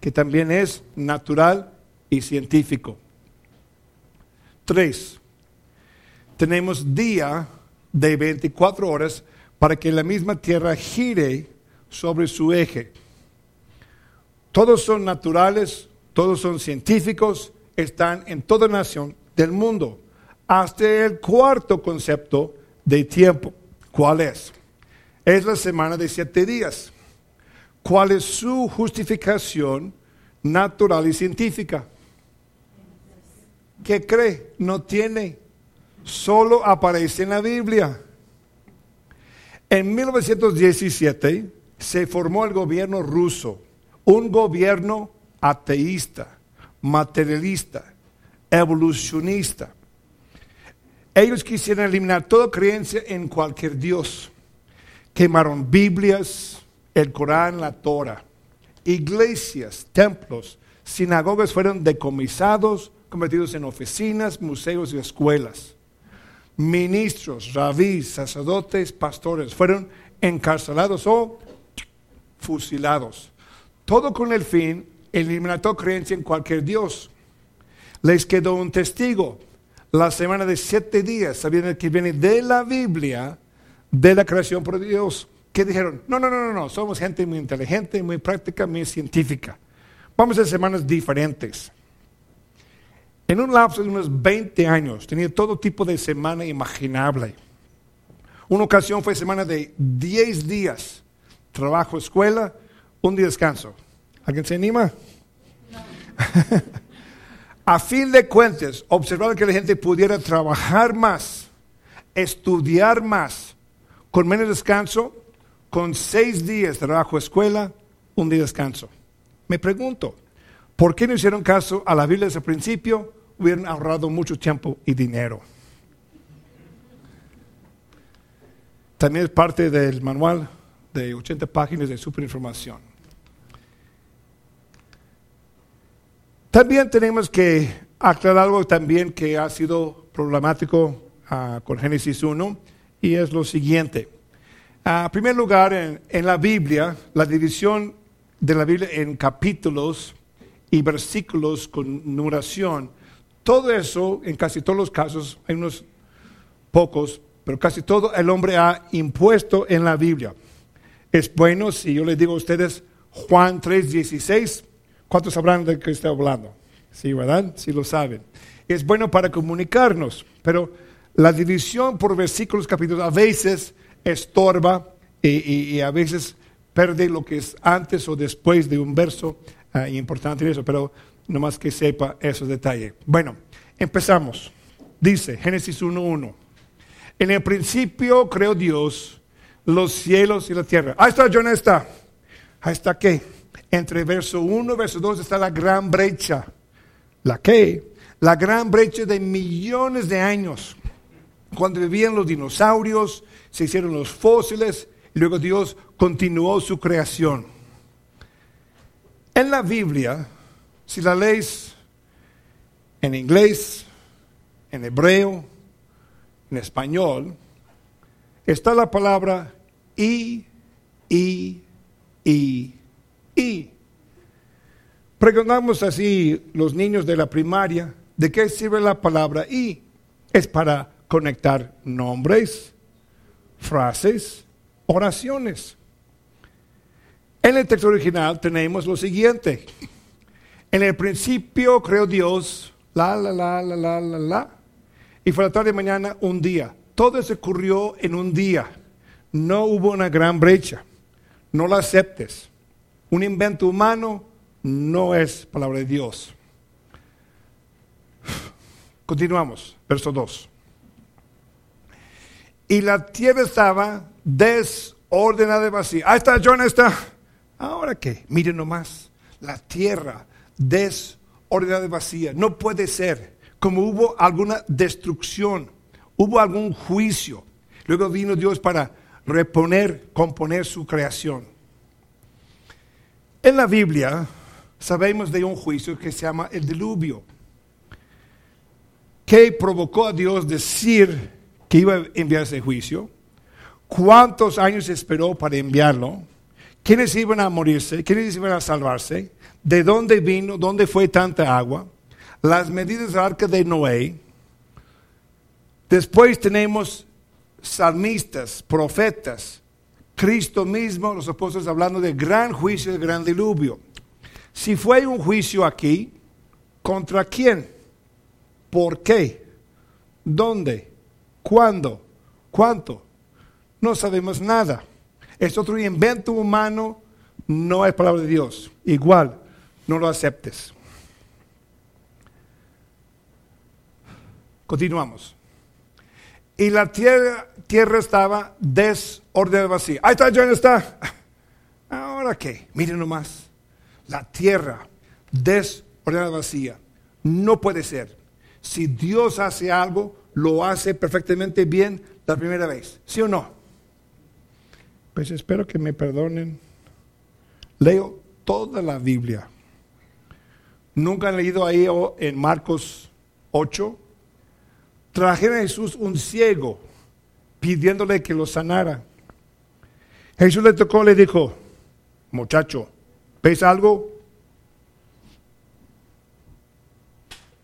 [SPEAKER 1] que también es natural y científico. Tres, tenemos día de 24 horas para que la misma Tierra gire sobre su eje. Todos son naturales, todos son científicos, están en toda nación del mundo. Hasta el cuarto concepto de tiempo. ¿Cuál es? Es la semana de siete días. ¿Cuál es su justificación natural y científica? ¿Qué cree? No tiene. Solo aparece en la Biblia. En 1917 se formó el gobierno ruso, un gobierno ateísta, materialista, evolucionista. Ellos quisieron eliminar toda creencia en cualquier Dios. Quemaron Biblias, el Corán, la Torah. Iglesias, templos, sinagogas fueron decomisados, convertidos en oficinas, museos y escuelas. Ministros, rabís, sacerdotes, pastores fueron encarcelados o fusilados. Todo con el fin toda creencia en cualquier Dios. Les quedó un testigo, la semana de siete días, sabiendo que viene de la Biblia, de la creación por Dios, que dijeron, no, no, no, no, no, somos gente muy inteligente, muy práctica, muy científica. Vamos a semanas diferentes. En un lapso de unos 20 años, tenía todo tipo de semana imaginable. Una ocasión fue semana de 10 días, trabajo, escuela, un día descanso. ¿Alguien se anima? (laughs) A fin de cuentas, observar que la gente pudiera trabajar más, estudiar más, con menos descanso, con seis días de trabajo escuela, un día de descanso. Me pregunto, ¿por qué no hicieron caso a la Biblia desde el principio? Hubieran ahorrado mucho tiempo y dinero. También es parte del manual de 80 páginas de superinformación. También tenemos que aclarar algo también que ha sido problemático uh, con Génesis 1 y es lo siguiente. Uh, en primer lugar, en, en, la Biblia, la división de la Biblia en capítulos y versículos con numeración, todo eso, en casi todos los casos, hay unos pocos, pero casi todo el hombre ha impuesto en la Biblia. Es bueno si yo les digo a ustedes Juan 3:16 ¿Cuántos sabrán de qué estoy hablando? Sí, ¿verdad? Sí lo saben. Es bueno para comunicarnos, pero la división por versículos, capítulos, a veces estorba y, a veces pierde lo que es antes o después de un verso. Uh, importante eso, pero nomás que sepa esos detalles. Bueno, empezamos. Dice Génesis 1.1. En el principio creó Dios los cielos y la tierra. Ahí está, John, está. Ahí está qué? Entre verso 1 y verso 2 está la gran brecha. ¿La qué? La gran brecha de millones de años. Cuando vivían los dinosaurios, se hicieron los fósiles y luego Dios continuó su creación. En la Biblia, si la lees en inglés, en hebreo, en español, está la palabra y, y, y, y preguntamos así los niños de la primaria, ¿de qué sirve la palabra y? Es para conectar nombres, frases, oraciones. En el texto original tenemos lo siguiente. En el principio creó Dios, la, la, la, la, la, la, la, y fue la tarde de mañana un día. Todo se ocurrió en un día. No hubo una gran brecha. No la aceptes un invento humano no es palabra de Dios. Continuamos, verso 2. Y la tierra estaba desordenada y vacía. Ahí está, John, está. Ahora qué, miren nomás, la tierra desordenada y vacía. No puede ser, como hubo alguna destrucción, hubo algún juicio. Luego vino Dios para reponer, componer su creación. En la Biblia sabemos de un juicio que se llama el diluvio, que provocó a Dios decir que iba a enviar ese juicio. Cuántos años esperó para enviarlo, quiénes iban a morirse, quiénes iban a salvarse, de dónde vino, dónde fue tanta agua, las medidas del arca de Noé. Después tenemos salmistas, profetas, Cristo mismo, los apóstoles hablando del gran juicio, del gran diluvio. Si fue un juicio aquí, ¿contra quién? ¿Por qué? ¿Dónde? ¿Cuándo? ¿Cuánto? No sabemos nada. Es otro invento humano, no es palabra de Dios. Igual, no lo aceptes. Continuamos. Y la tierra, tierra estaba desordenada vacía. Ahí está, ya está. Ahora qué, miren nomás. La tierra desordenada vacía. No puede ser. Si Dios hace algo, lo hace perfectamente bien la primera vez. ¿Sí o no? Pues espero que me perdonen. Leo toda la Biblia. Nunca han leído ahí en Marcos 8. Trajeron a Jesús un ciego pidiéndole que lo sanara. Jesús le tocó, le dijo, muchacho, ¿ves algo?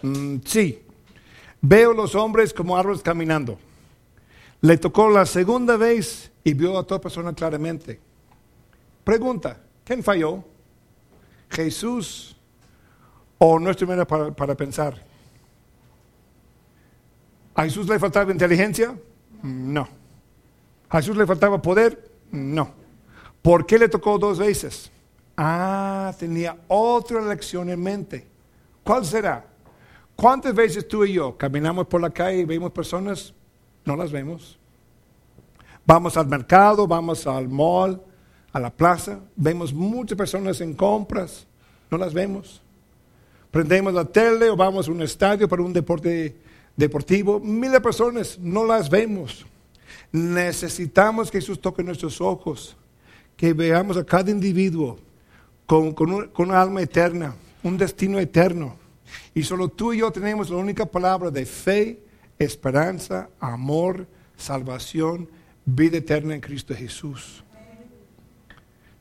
[SPEAKER 1] Mm, sí, veo los hombres como árboles caminando. Le tocó la segunda vez y vio a toda persona claramente. Pregunta, ¿quién falló? ¿Jesús o nuestra manera para, para pensar? ¿A Jesús le faltaba inteligencia? No. ¿A Jesús le faltaba poder? No. ¿Por qué le tocó dos veces? Ah, tenía otra lección en mente. ¿Cuál será? ¿Cuántas veces tú y yo caminamos por la calle y vemos personas? No las vemos. Vamos al mercado, vamos al mall, a la plaza, vemos muchas personas en compras, no las vemos. Prendemos la tele o vamos a un estadio para un deporte deportivo, miles de personas, no las vemos. Necesitamos que Jesús toque nuestros ojos, que veamos a cada individuo con, con, una alma eterna, un destino eterno. Y solo tú y yo tenemos la única palabra de fe, esperanza, amor, salvación, vida eterna en Cristo Jesús.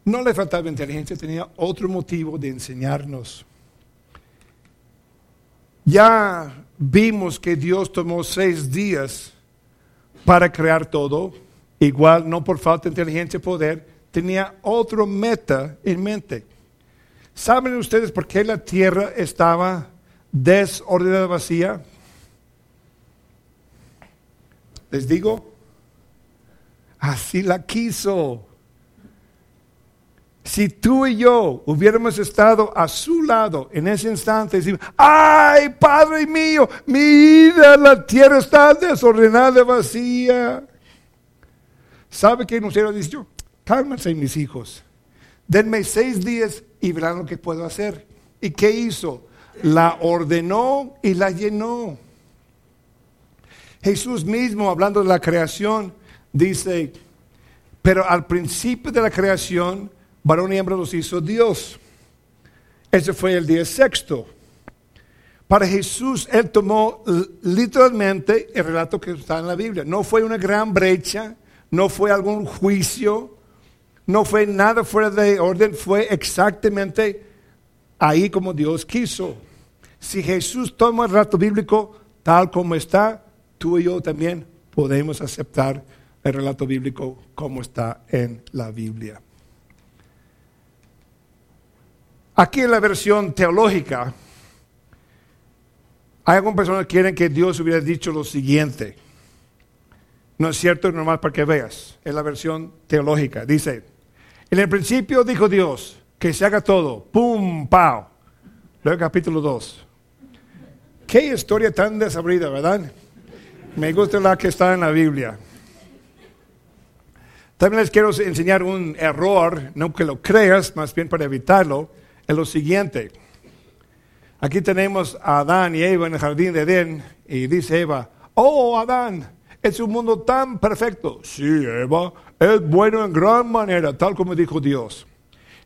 [SPEAKER 1] No le faltaba inteligencia, tenía otro motivo de enseñarnos. Ya vimos que Dios tomó seis días para crear todo, igual no por falta de inteligencia y poder, tenía otro meta en mente. ¿Saben ustedes por qué la tierra estaba desordenada vacía? Les digo, así la quiso. Si tú y yo hubiéramos estado a su lado en ese instante, decimos, ay, Padre mío, mira, la tierra está desordenada, vacía. ¿Sabe qué nos hubiera dicho? Cálmense mis hijos, denme seis días y verán lo que puedo hacer. ¿Y qué hizo? La ordenó y la llenó. Jesús mismo, hablando de la creación, dice, pero al principio de la creación, varón y hembra los hizo Dios. Ese fue el día sexto. Para Jesús, Él tomó literalmente el relato que está en la Biblia. No fue una gran brecha, no fue algún juicio, no fue nada fuera de orden, fue exactamente ahí como Dios quiso. Si Jesús toma el relato bíblico tal como está, tú y yo también podemos aceptar el relato bíblico como está en la Biblia. Aquí en la versión teológica, hay algunas personas que quieren que Dios hubiera dicho lo siguiente. No es cierto, es normal para que veas. Es la versión teológica. Dice, en el principio dijo Dios que se haga todo. ¡Pum! ¡Pau! Luego capítulo 2. Qué historia tan desabrida, ¿verdad? Me gusta la que está en la Biblia. También les quiero enseñar un error, no que lo creas, más bien para evitarlo es lo siguiente. Aquí tenemos a Adán y Eva en el jardín de Edén y dice Eva, oh Adán, es un mundo tan perfecto. Sí, Eva, es bueno en gran manera, tal como dijo Dios.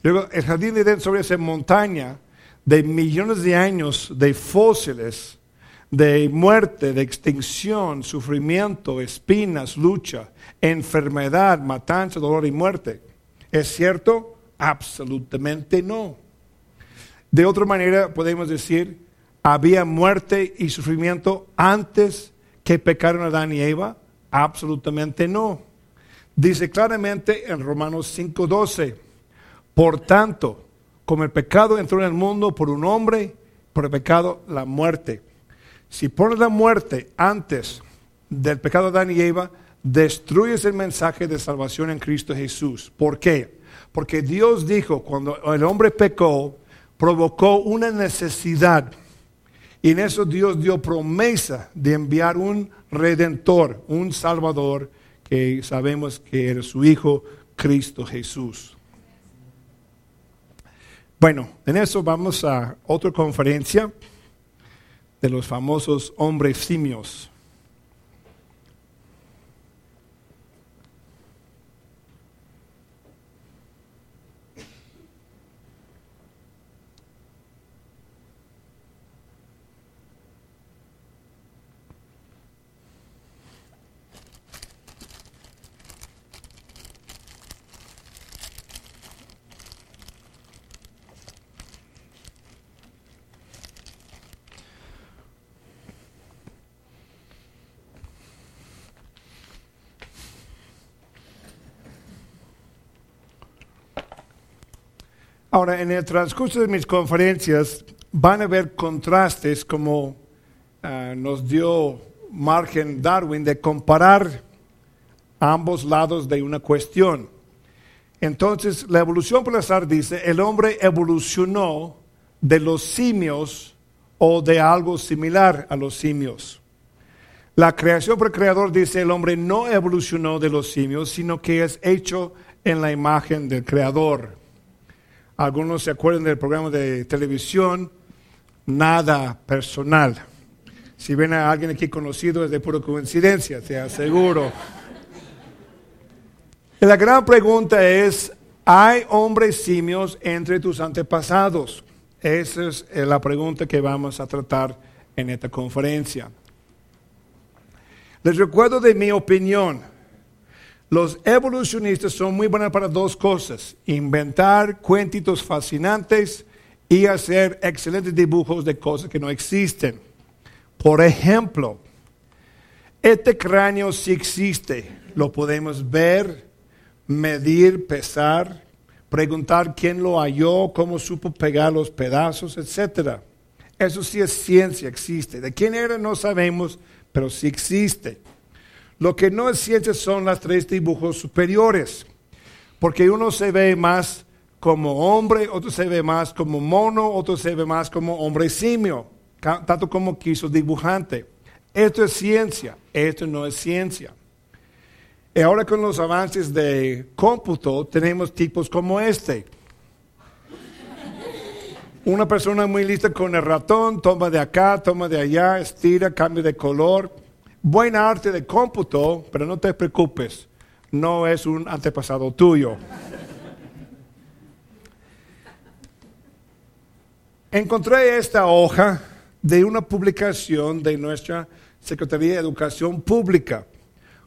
[SPEAKER 1] Luego, el jardín de Edén sobre esa montaña de millones de años de fósiles, de muerte, de extinción, sufrimiento, espinas, lucha, enfermedad, matanza, dolor y muerte. ¿Es cierto? Absolutamente no. De otra manera podemos decir, ¿había muerte y sufrimiento antes que pecaron Adán y Eva? Absolutamente no. Dice claramente en Romanos 5:12, por tanto, como el pecado entró en el mundo por un hombre, por el pecado la muerte. Si pones la muerte antes del pecado de Adán y Eva, destruyes el mensaje de salvación en Cristo Jesús. ¿Por qué? Porque Dios dijo, cuando el hombre pecó, provocó una necesidad. Y en eso Dios dio promesa de enviar un redentor, un salvador, que sabemos que era su Hijo, Cristo Jesús. Bueno, en eso vamos a otra conferencia de los famosos hombres simios. Ahora, en el transcurso de mis conferencias van a haber contrastes como ah, nos dio Margen Darwin de comparar ambos lados de una cuestión. Entonces, la evolución por azar dice, el hombre evolucionó de los simios o de algo similar a los simios. La creación por el creador dice, el hombre no evolucionó de los simios, sino que es hecho en la imagen del creador. Algunos se acuerdan del programa de televisión, nada personal. Si ven a alguien aquí conocido es de pura coincidencia, te aseguro. la gran pregunta es, ¿hay hombres simios entre tus antepasados? Esa es eh, la pregunta que vamos a tratar en esta conferencia. Les recuerdo de mi opinión. Los evolucionistas son muy buenos para dos cosas, inventar cuentitos fascinantes y hacer excelentes dibujos de cosas que no existen. Por ejemplo, este cráneo sí existe, lo podemos ver, medir, pesar, preguntar quién lo halló, cómo supo pegar los pedazos, etc. Eso sí es ciencia, existe. De quién era no sabemos, pero sí existe. Lo que no es ciencia son las tres dibujos superiores, porque uno se ve más como hombre, otro se ve más como mono, otro se ve más como hombre simio, tanto como quiso dibujante. Esto es ciencia, esto no es ciencia. Y ahora con los avances de cómputo tenemos tipos como este. Una persona muy lista con el ratón, toma de acá, toma de allá, estira, cambia de color buena arte de cómputo, pero no te preocupes, no es un antepasado tuyo. Encontré esta hoja de una publicación de nuestra Secretaría de Educación Pública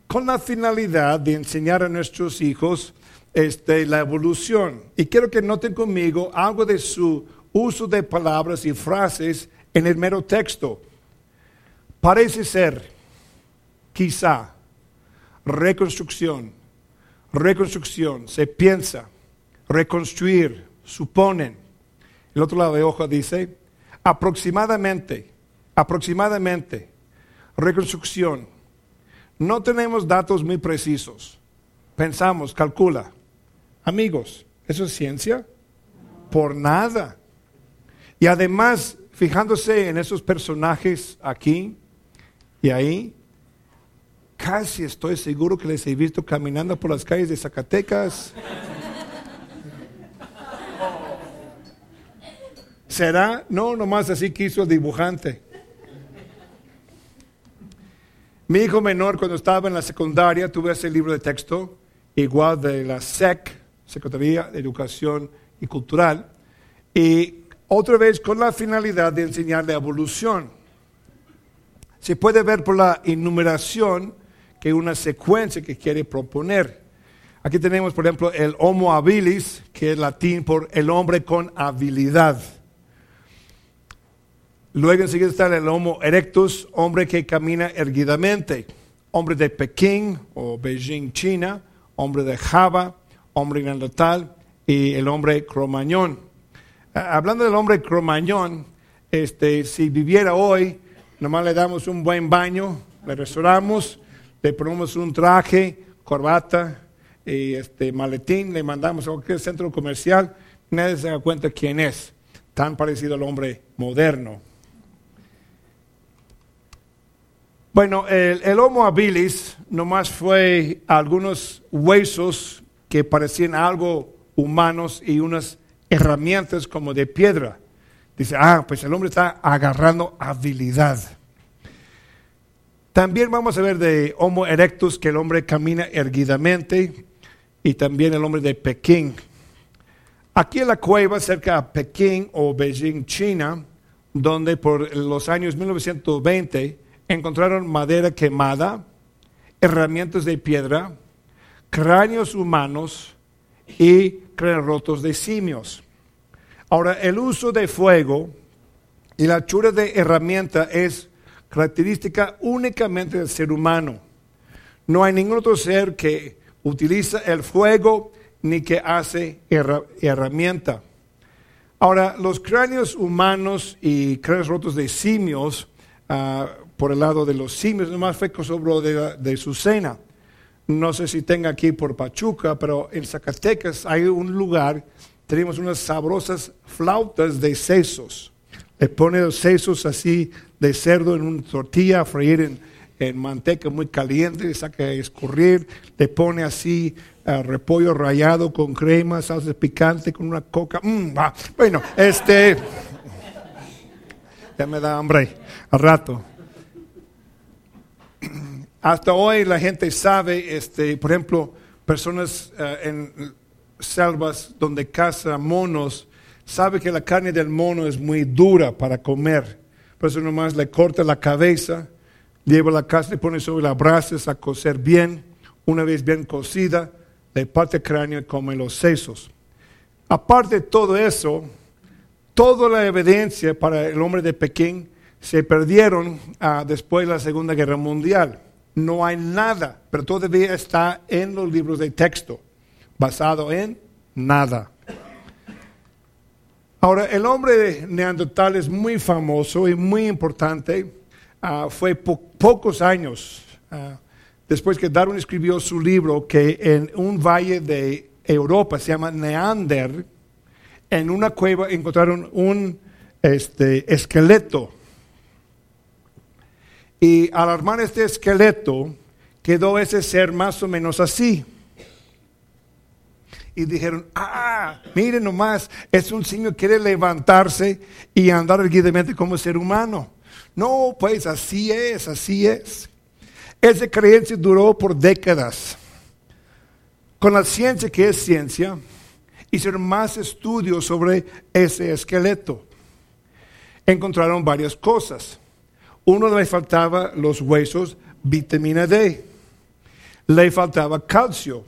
[SPEAKER 1] con la finalidad de enseñar a nuestros hijos este, la evolución. Y quiero que noten conmigo algo de su uso de palabras y frases en el mero texto. Parece ser quizá, reconstrucción, reconstrucción, se piensa, reconstruir, suponen. El otro lado de hoja dice, aproximadamente, aproximadamente, reconstrucción. No tenemos datos muy precisos. Pensamos, calcula. Amigos, ¿eso es ciencia? Por nada. Y además, fijándose en esos personajes aquí y ahí, Casi estoy seguro que les he visto caminando por las calles de Zacatecas. ¿Será? No, nomás así quiso el dibujante. Mi hijo menor, cuando estaba en la secundaria, tuve ese libro de texto, igual de la SEC, Secretaría de Educación y Cultural, y otra vez con la finalidad de enseñar la evolución. Se puede ver por la enumeración que una secuencia que quiere proponer. Aquí tenemos, por ejemplo, el Homo habilis, que es latín por el hombre con habilidad. Luego enseguida está el Homo erectus, hombre que camina erguidamente. Hombre de Pekín o Beijing, China. Hombre de Java, hombre neandertal y el hombre cromañón. Ah, hablando del hombre cromañón, este, si viviera hoy, nomás le damos un buen baño, le restauramos, le ponemos un traje, corbata y este, maletín, le mandamos a cualquier centro comercial, nadie se da cuenta quién es. Tan parecido al hombre moderno. Bueno, el, Homo habilis nomás fue algunos huesos que parecían algo humanos y unas herramientas como de piedra. Dice, ah, pues el hombre está agarrando habilidad. También vamos a ver de Homo erectus que el hombre camina erguidamente y también el hombre de Pekín. Aquí en la cueva cerca de Pekín o Beijing, China, donde por los años 1920 encontraron madera quemada, herramientas de piedra, cráneos humanos y cráneos rotos de simios. Ahora, el uso de fuego y la chura de herramienta es característica únicamente del ser humano. No hay ningún otro ser que utiliza el fuego ni que hace herramienta. Ahora, los cráneos humanos y cráneos rotos de simios ah, por el lado de los simios, nomás fue sobre de, de su cena. No sé si tenga aquí por Pachuca, pero en Zacatecas hay un lugar, tenemos unas sabrosas flautas de sesos. Le pone los sesos así de cerdo en una tortilla freír en, en manteca muy caliente, saca a escurrir, le pone así uh, repollo rallado con crema, salsa picante, con una coca. Mm, bueno, este. ya me da hambre al rato. (clears throat) Hasta hoy la gente sabe, este, por ejemplo, personas eh, en selvas donde cazan monos, sabe que la carne del mono es muy dura para comer. Por eso nomás le corta la cabeza, lleva la casa, le pone sobre las brasas a cocer bien. Una vez bien cocida, le parte el cráneo y come los sesos. Aparte de todo eso, toda la evidencia para el hombre de Pekín se perdieron ah, después de la Segunda Guerra Mundial. No hay nada, pero todavía está en los libros de texto, basado en nada. Ahora, el hombre neandertal es muy famoso y muy importante. Ah, fue pocos años ah, después que Darwin escribió su libro que en un valle de Europa, se llama Neander, en una cueva encontraron un este, esqueleto y al armar este esqueleto, quedó ese ser más o menos así. Y dijeron, ah, miren nomás, es un signo que quiere levantarse y andar erguidamente como ser humano. No, pues así es, así es. Esa creencia duró por décadas. Con la ciencia que es ciencia, hicieron más estudios sobre ese esqueleto. Encontraron varias cosas uno le faltaba los huesos, vitamina D. Le faltaba calcio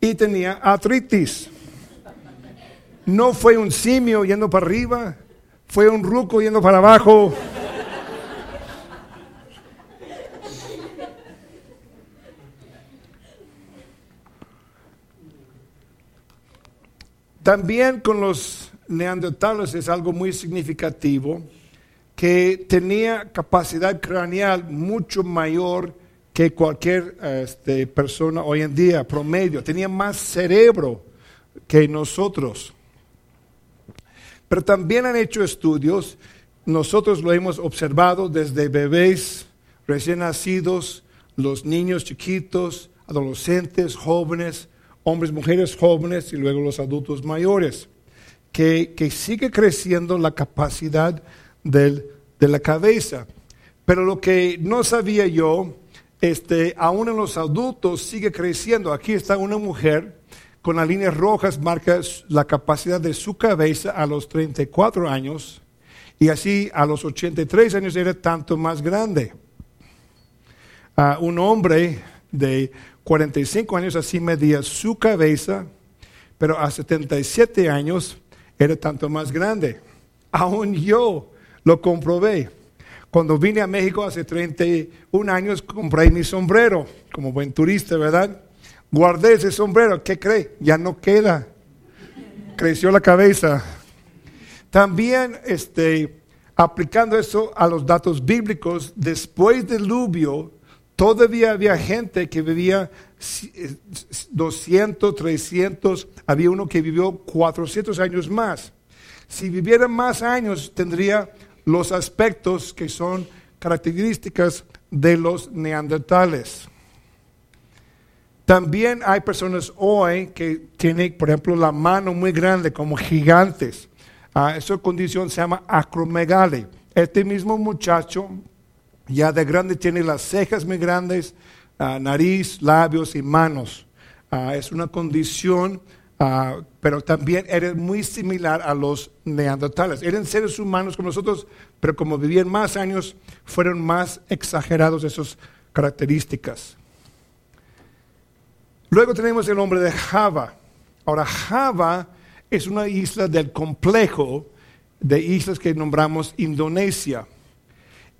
[SPEAKER 1] y tenía artritis. No fue un simio yendo para arriba, fue un ruco yendo para abajo. También con los neandertales es algo muy significativo que tenía capacidad craneal mucho mayor que cualquier este, persona hoy en día, promedio. Tenía más cerebro que nosotros. Pero también han hecho estudios, nosotros lo hemos observado desde bebés recién nacidos, los niños chiquitos, adolescentes, jóvenes, hombres, mujeres jóvenes y luego los adultos mayores, que, que sigue creciendo la capacidad del, de la cabeza. Pero lo que no sabía yo, este, aún en los adultos sigue creciendo. Aquí está una mujer con las líneas rojas, marca la capacidad de su cabeza a los 34 años y así a los 83 años era tanto más grande. un hombre de 45 años, así medía su cabeza, pero a 77 años era tanto más grande. Aún yo lo comprobé. Cuando vine a México hace 31 años, compré mi sombrero, como buen turista, ¿verdad? Guardé ese sombrero, ¿qué cree? Ya no queda. Creció la cabeza. También, este, aplicando eso a los datos bíblicos, después del diluvio, todavía había gente que vivía 200, 300, había uno que vivió 400 años más. Si viviera más años, tendría los aspectos que son características de los neandertales. También hay personas hoy que tienen, por ejemplo, la mano muy grande como gigantes. Esa condición se llama acromegalia. Este mismo muchacho, ya de grande, tiene las cejas muy grandes, uh, nariz, labios y manos. Uh, es una condición, pero también era muy similar a los neandertales. Eran seres humanos como nosotros, pero como vivían más años, fueron más exagerados esas características. Luego tenemos el nombre de Java. Ahora, Java es una isla del complejo de islas que nombramos Indonesia.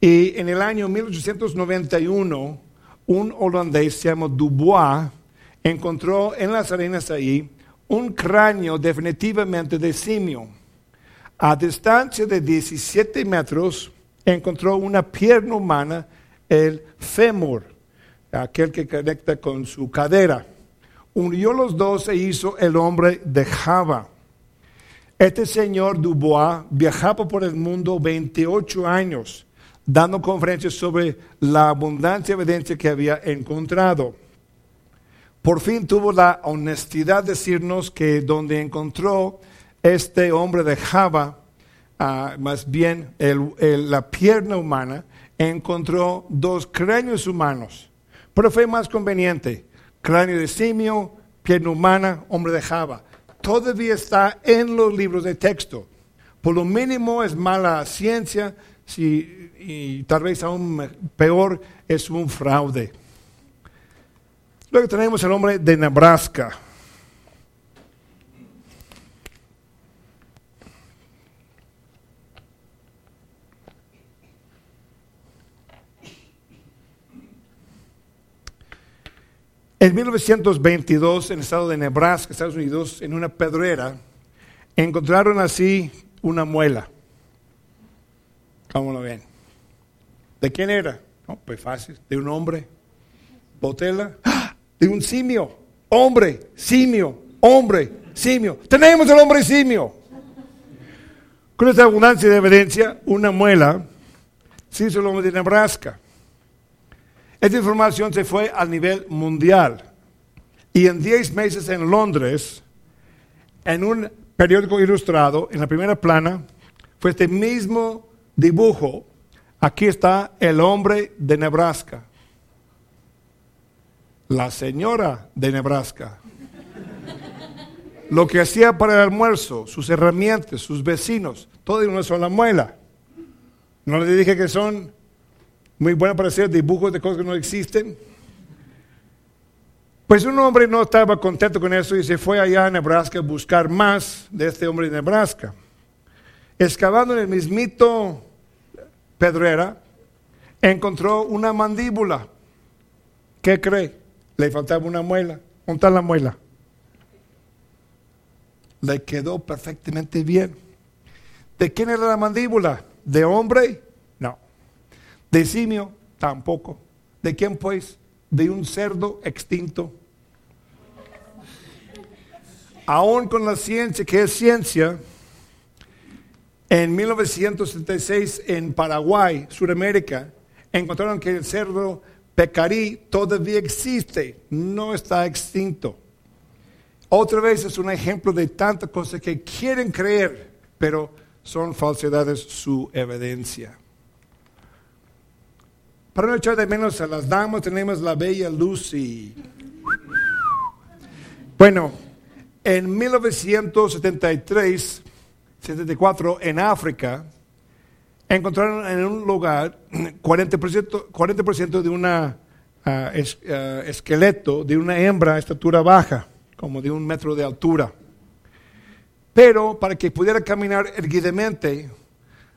[SPEAKER 1] Y en el año 1891, un holandés llamado Dubois encontró en las arenas ahí un cráneo definitivamente de simio. A distancia de 17 metros encontró una pierna humana, el fémur, aquel que conecta con su cadera unió los dos e hizo el hombre de Java. Este señor Dubois viajaba por el mundo 28 años, dando conferencias sobre la abundancia de evidencia que había encontrado. Por fin tuvo la honestidad de decirnos que donde encontró este hombre de Java, ah, más bien la pierna humana, encontró dos cráneos humanos. Pero fue más conveniente cráneo de simio, pierna humana, hombre de Java. Todavía está en los libros de texto. Por lo mínimo es mala ciencia y tal vez aún peor es un fraude. Luego tenemos el hombre de Nebraska. En 1922, en el estado de Nebraska, Estados Unidos, en una pedrera, encontraron así una muela. ¿Cómo lo ven? ¿De quién era? pues fácil, de un hombre. Botella, ¡Ah! De un simio. Hombre, simio, hombre, simio. Tenemos el hombre simio. Con esta abundancia de evidencia, una muela se hizo el hombre de Nebraska. Esta información se fue al nivel mundial. Y en 10 meses en Londres, en un periódico ilustrado, en la primera plana, fue este mismo dibujo. Aquí está el hombre de Nebraska. La señora de Nebraska. Lo que hacía para el almuerzo, sus herramientas, sus vecinos, todo en una sola muela. No le dije que son muy bueno para hacer dibujos de cosas que no existen. Pues un hombre no estaba contento con eso y se fue allá a Nebraska a buscar más de este hombre de Nebraska. Excavando en el mismito Pedrera, encontró una mandíbula. ¿Qué cree? Le faltaba una muela. ¿Dónde está la muela? Le quedó perfectamente bien. ¿De quién era la mandíbula? ¿De hombre? De simio, tampoco. ¿De quién pues? De un cerdo extinto. Aún con la ciencia, que es ciencia, en 1976 en Paraguay, Sudamérica, encontraron que el cerdo pecarí todavía existe, no está extinto. Otra vez es un ejemplo de tantas cosas que quieren creer, pero son falsedades su evidencia. Para no echar de menos a las damas, tenemos la bella Lucy. Bueno, en 1973, 74, en África, encontraron en un lugar 40%, 40 de una ah, ah, esqueleto de una hembra a estatura baja, como de un metro de altura. Pero para que pudiera caminar erguidamente,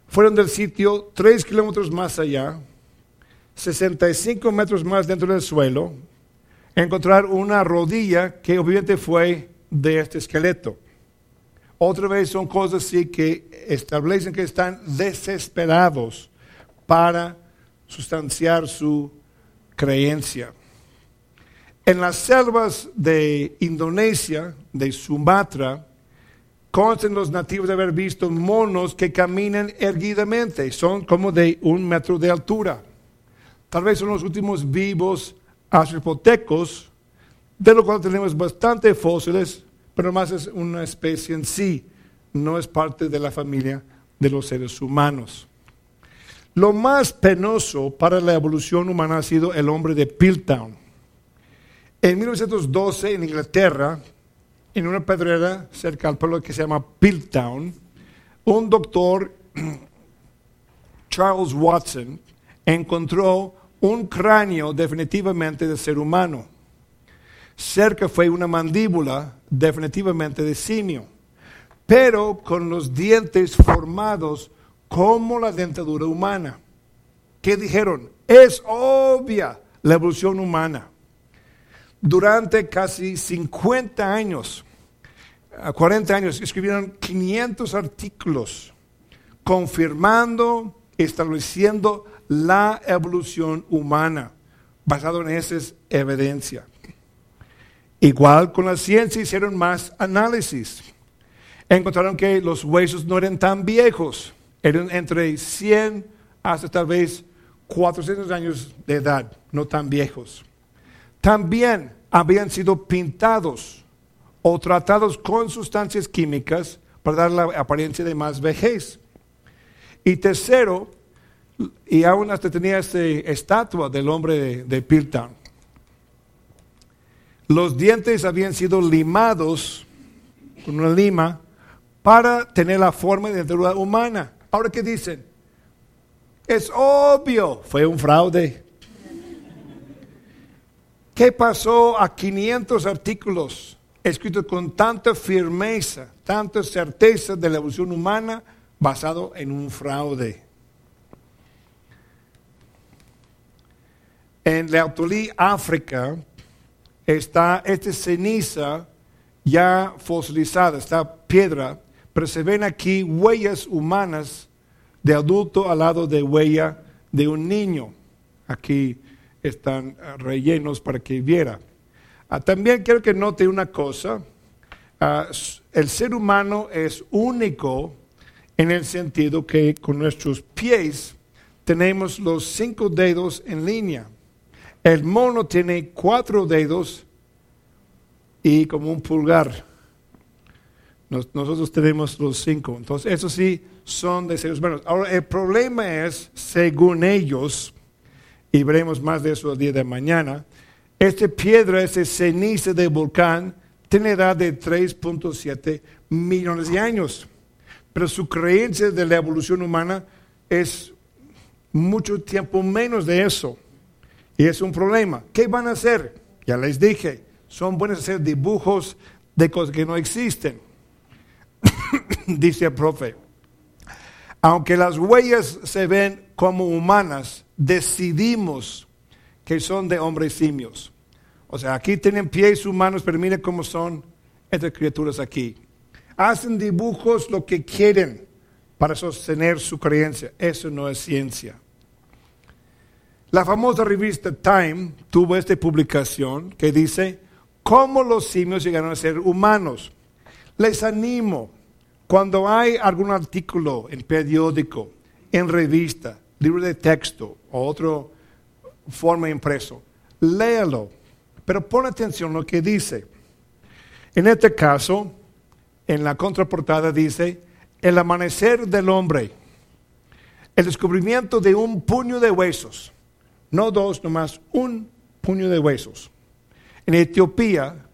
[SPEAKER 1] fueron del sitio tres kilómetros más allá, 65 metros más dentro del suelo, encontrar una rodilla que obviamente fue de este esqueleto. Otra vez son cosas así que establecen que están desesperados para sustanciar su creencia. En las selvas de Indonesia, de Sumatra, constan los nativos de haber visto monos que caminan erguidamente, son como de un metro de altura. Tal vez son los últimos vivos australopitecos, de lo cual tenemos bastante fósiles, pero más es una especie en sí, no es parte de la familia de los seres humanos. Lo más penoso para la evolución humana ha sido el hombre de Piltdown. En 1912, en Inglaterra, en una pedrera cerca al pueblo que se llama Piltdown, un doctor, (clears throat) Charles Watson, encontró un cráneo definitivamente de ser humano. Cerca fue una mandíbula definitivamente de simio, pero con los dientes formados como la dentadura humana. ¿Qué dijeron? Es obvia la evolución humana. Durante casi 50 años, a 40 años, escribieron 500 artículos confirmando, estableciendo la evolución humana, basado en esa evidencia. Igual con la ciencia hicieron más análisis. Encontraron que los huesos no eran tan viejos, eran entre 100 hasta tal vez 400 años de edad, no tan viejos. También habían sido pintados o tratados con sustancias químicas para dar la apariencia de más vejez. Y tercero, y aún hasta tenía esta estatua del hombre de, de Piltdown. Los dientes habían sido limados con una lima para tener la forma de dentadura humana. Ahora, ¿qué dicen? Es obvio, fue un fraude. ¿Qué pasó a 500 artículos escritos con tanta firmeza, tanta certeza de la evolución humana basado en un fraude? En Leautolí, África, está esta ceniza ya fosilizada, esta piedra, pero se ven aquí huellas humanas de adulto al lado de huella de un niño. Aquí están ah, rellenos para que viera. Ah, también quiero que note una cosa. Ah, el ser humano es único en el sentido que con nuestros pies tenemos los cinco dedos en línea. El mono tiene cuatro dedos y como un pulgar. Nos- nosotros tenemos los cinco. Entonces, eso sí son de seres humanos. Ahora, el problema es, según ellos, y veremos más de eso el día de mañana, esta piedra, esta ceniza de volcán, tiene edad de 3.7 millones de años. Pero su creencia de la evolución humana es mucho tiempo menos de eso. Y es un problema. ¿Qué van a hacer? Ya les dije, son buenos hacer dibujos de cosas que no existen. (coughs) Dice el profe. Aunque las huellas se ven como humanas, decidimos que son de hombres simios. O sea, aquí tienen pies humanos, pero miren cómo son estas criaturas aquí. Hacen dibujos lo que quieren para sostener su creencia. Eso no es ciencia. La famosa revista Time tuvo esta publicación que dice, ¿cómo los simios llegaron a ser humanos? Les animo, cuando hay algún artículo en periódico, en revista, libro de texto o otra forma impreso, léalo, pero pon atención a lo que dice. En este caso, en la contraportada dice, el amanecer del hombre, el descubrimiento de un puño de huesos, no dos, nomás un puño de huesos. En Etiopía,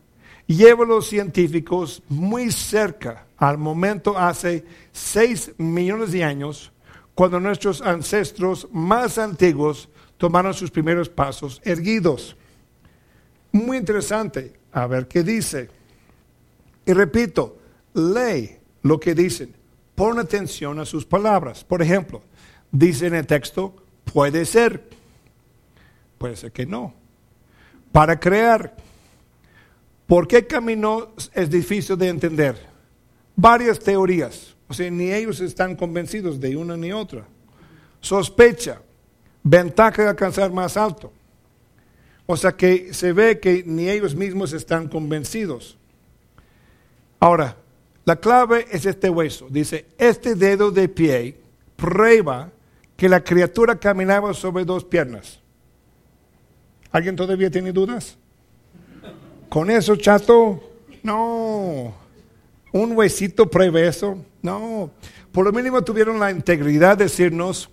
[SPEAKER 1] lleva a los científicos muy cerca al momento hace 6 millones de años, cuando nuestros ancestros más antiguos tomaron sus primeros pasos erguidos. Muy interesante, a ver qué dice. Y repito, lee lo que dicen, pon atención a sus palabras. Por ejemplo, dice en el texto, puede ser, puede ser que no. Para crear, ¿por qué camino es difícil de entender? Varias teorías, o sea, ni ellos están convencidos de una ni otra. Sospecha, ventaja de alcanzar más alto. O sea que se ve que ni ellos mismos están convencidos. Ahora, la clave es este hueso. Dice, este dedo de pie prueba que la criatura caminaba sobre dos piernas. ¿Alguien todavía tiene dudas? ¿Con eso, chato? No. ¿Un huesito prueba eso? No. Por lo mínimo tuvieron la integridad de decirnos,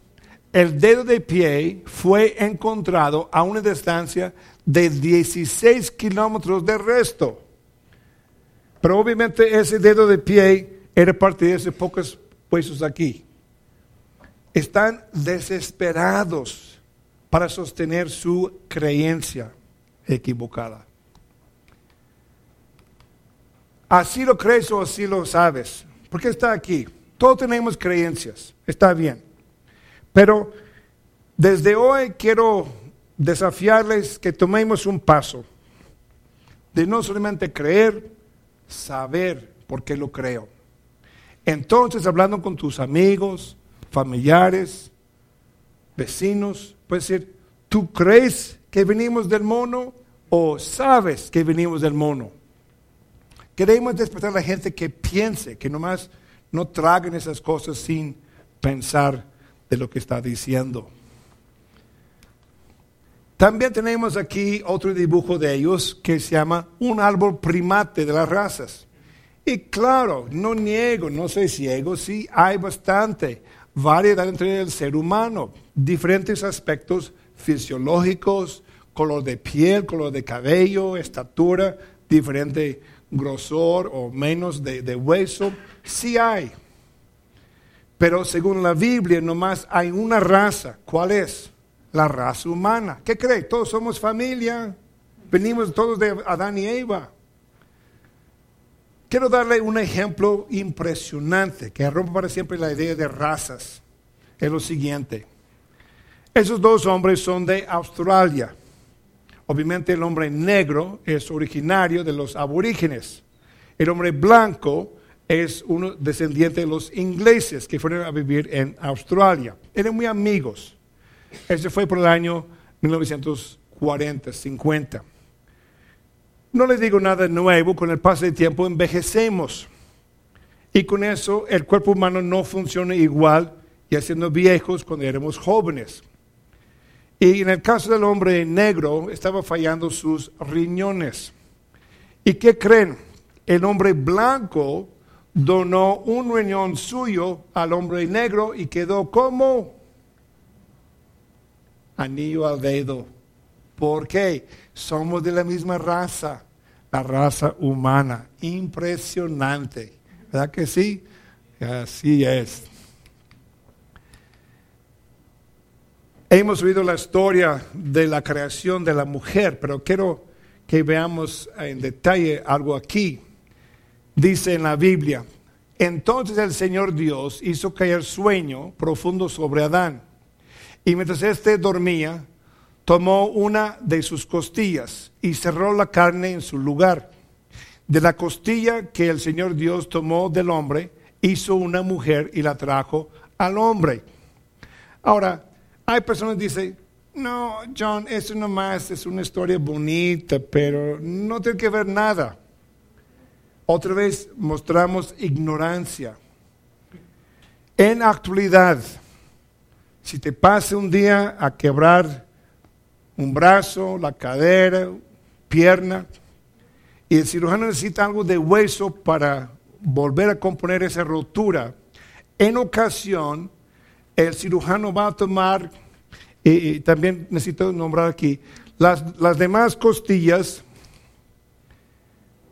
[SPEAKER 1] el dedo de pie fue encontrado a una distancia de 16 kilómetros de resto. Pero obviamente ese dedo de pie era parte de esos pocos huesos aquí. Están desesperados para sostener su creencia equivocada. Así lo crees o así lo sabes. Porque está aquí. Todos tenemos creencias. Está bien. Pero desde hoy quiero desafiarles que tomemos un paso de no solamente creer, saber por qué lo creo. Entonces, hablando con tus amigos, familiares, vecinos, puedes decir, ¿tú crees que venimos del mono o sabes que venimos del mono? Queremos despertar a la gente que piense, que nomás no traguen esas cosas sin pensar de lo que está diciendo. También tenemos aquí otro dibujo de ellos que se llama un árbol primate de las razas. Y claro, no niego, no soy ciego, sí hay bastante variedad entre el ser humano, diferentes aspectos fisiológicos, color de piel, color de cabello, estatura, diferente grosor o menos de, de hueso, sí hay. Pero según la Biblia, nomás hay una raza. ¿Cuál es? La raza humana. ¿Qué cree? Todos somos familia. Venimos todos de Adán y Eva. Quiero darle un ejemplo impresionante que rompe para siempre la idea de razas. Es lo siguiente. Esos dos hombres son de Australia. Obviamente el hombre negro es originario de los aborígenes. El hombre blanco es uno descendiente de los ingleses que fueron a vivir en Australia. Eran muy amigos. Ese fue por el año 1940, 50. No les digo nada nuevo, con el paso del tiempo envejecemos. Y con eso el cuerpo humano no funciona igual y haciendo viejos cuando éramos jóvenes. Y en el caso del hombre negro estaba fallando sus riñones. ¿Y qué creen? El hombre blanco donó un riñón suyo al hombre negro y quedó como anillo al dedo. ¿Por qué? Somos de la misma raza, la raza humana. Impresionante. ¿Verdad que sí? Así es. Hemos oído la historia de la creación de la mujer, pero quiero que veamos en detalle algo aquí dice en la Biblia, entonces el Señor Dios hizo caer sueño profundo sobre Adán. Y mientras éste dormía, tomó una de sus costillas y cerró la carne en su lugar. De la costilla que el Señor Dios tomó del hombre, hizo una mujer y la trajo al hombre. Ahora, hay personas que dicen, no, John, eso nomás es una historia bonita, pero no tiene que ver nada. Otra vez mostramos ignorancia. En actualidad, si te pasa un día a quebrar un brazo, la cadera, pierna, y el cirujano necesita algo de hueso para volver a componer esa rotura, en ocasión el cirujano va a tomar, y, también necesito nombrar aquí, las, las demás costillas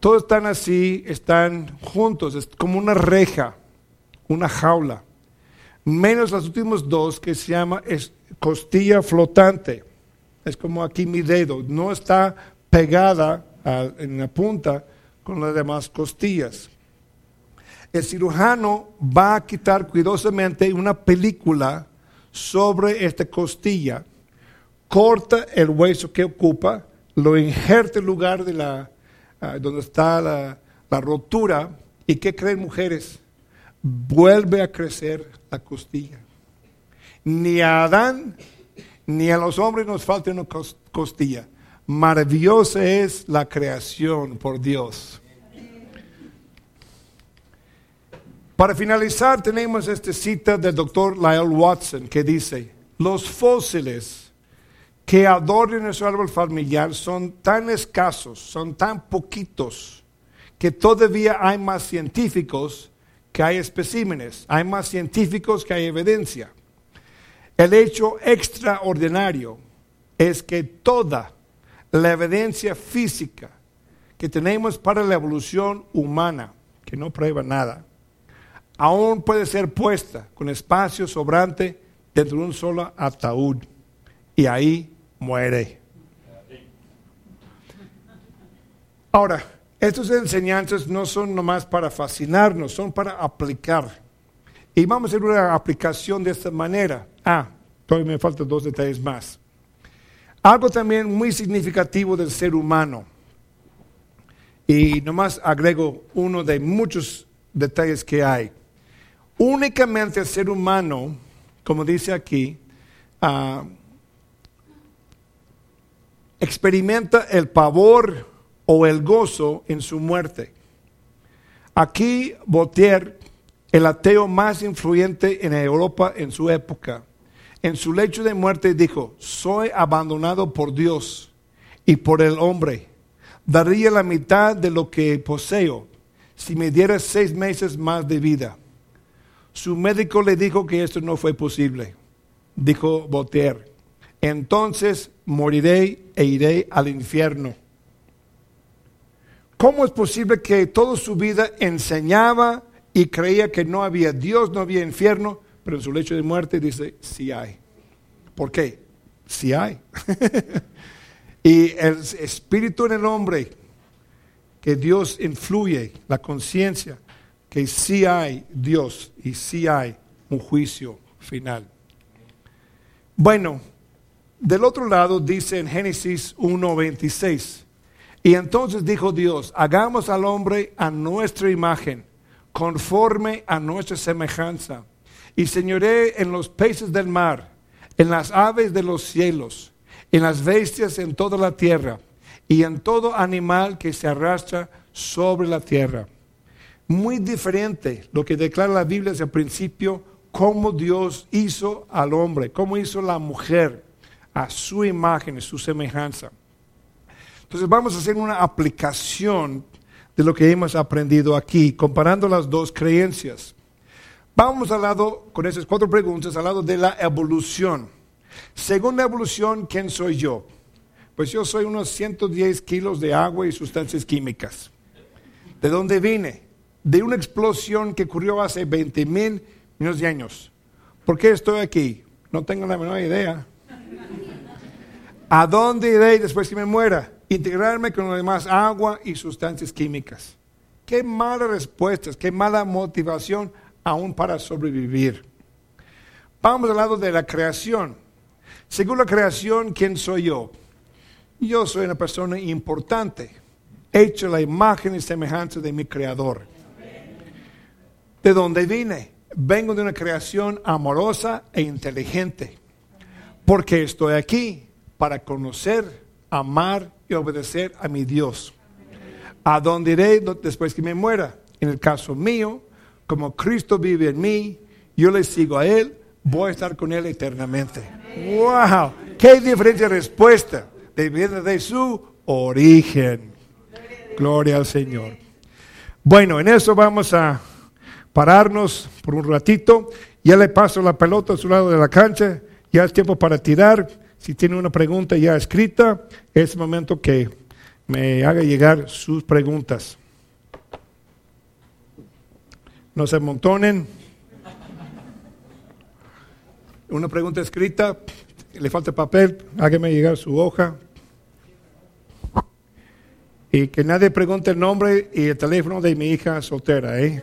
[SPEAKER 1] todos están así, están juntos, es como una reja, una jaula. Menos los últimos dos que se llama, costilla flotante. Es como aquí mi dedo, no está pegada en la punta con las demás costillas. El cirujano va a quitar cuidadosamente una película sobre esta costilla, corta el hueso que ocupa, lo injerta en lugar de la, ah, donde está la, la rotura. ¿Y qué creen mujeres? Vuelve a crecer la costilla. Ni Adán ni a los hombres nos falta una costilla. Maravillosa es la creación por Dios. Para finalizar, tenemos esta cita del doctor Lyle Watson que dice, los fósiles que adornan nuestro árbol familiar son tan escasos, son tan poquitos, que todavía hay más científicos que hay especímenes, hay más científicos que hay evidencia. El hecho extraordinario es que toda la evidencia física que tenemos para la evolución humana, que no prueba nada, aún puede ser puesta con espacio sobrante dentro de un solo ataúd y ahí muere. Ahora, estas enseñanzas no son nomás para fascinarnos, son para aplicar. Y vamos a hacer una aplicación de esta manera. Ah, todavía me faltan dos detalles más. Algo también muy significativo del ser humano. Y nomás agrego uno de muchos detalles que hay. Únicamente el ser humano, como dice aquí, ah, experimenta el pavor o el gozo en su muerte. Aquí Voltaire el ateo más influyente en Europa en su época, en su lecho de muerte dijo, soy abandonado por Dios y por el hombre. Daría la mitad de lo que poseo si me diera seis meses más de vida. Su médico le dijo que esto no fue posible. Dijo Voltaire, entonces moriré e iré al infierno. ¿Cómo es posible que toda su vida enseñaba y creía que no había Dios, no había infierno, pero en su lecho de muerte dice, sí hay. ¿Por qué? Sí hay. (laughs) y el espíritu en el hombre, que Dios influye, la conciencia, que sí hay Dios y sí hay un juicio final. Bueno, del otro lado dice en Génesis 1.26, y entonces dijo Dios, hagamos al hombre a nuestra imagen conforme a nuestra semejanza. Y señoré en los peces del mar, en las aves de los cielos, en las bestias en toda la tierra, y en todo animal que se arrastra sobre la tierra. Muy diferente lo que declara la Biblia desde el principio, cómo Dios hizo al hombre, cómo hizo la mujer a su imagen y su semejanza. Entonces vamos a hacer una aplicación de lo que hemos aprendido aquí, comparando las dos creencias. Vamos al lado, con esas cuatro preguntas, al lado de la evolución. Según la evolución, ¿quién soy yo? Pues yo soy unos 110 kilos de agua y sustancias químicas. ¿De dónde vine? De una explosión que ocurrió hace 20 mil millones de años. ¿Por qué estoy aquí? No tengo la menor idea. ¿A dónde iré después que me muera? integrarme con lo demás agua y sustancias químicas. Qué malas respuestas, qué mala motivación aún para sobrevivir. Vamos al lado de la creación. Según la creación, ¿quién soy yo? Yo soy una persona importante, hecho la imagen y semejanza de mi creador. ¿De dónde vine? Vengo de una creación amorosa e inteligente. Porque estoy aquí para conocer, amar y obedecer a mi Dios. ¿A dónde iré después que me muera? En el caso mío, como Cristo vive en mí, yo le sigo a Él, voy a estar con Él eternamente. ¡Wow! ¡Qué diferente respuesta! Debido de su origen. Gloria al Señor. Bueno, en eso vamos a pararnos por un ratito. Ya le paso la pelota a su lado de la cancha. Ya es tiempo para tirar. Si tiene una pregunta ya escrita, es momento que me haga llegar sus preguntas. No se amontonen. Una pregunta escrita, le falta papel, hágame llegar su hoja. Y que nadie pregunte el nombre y el teléfono de mi hija soltera, ¿eh?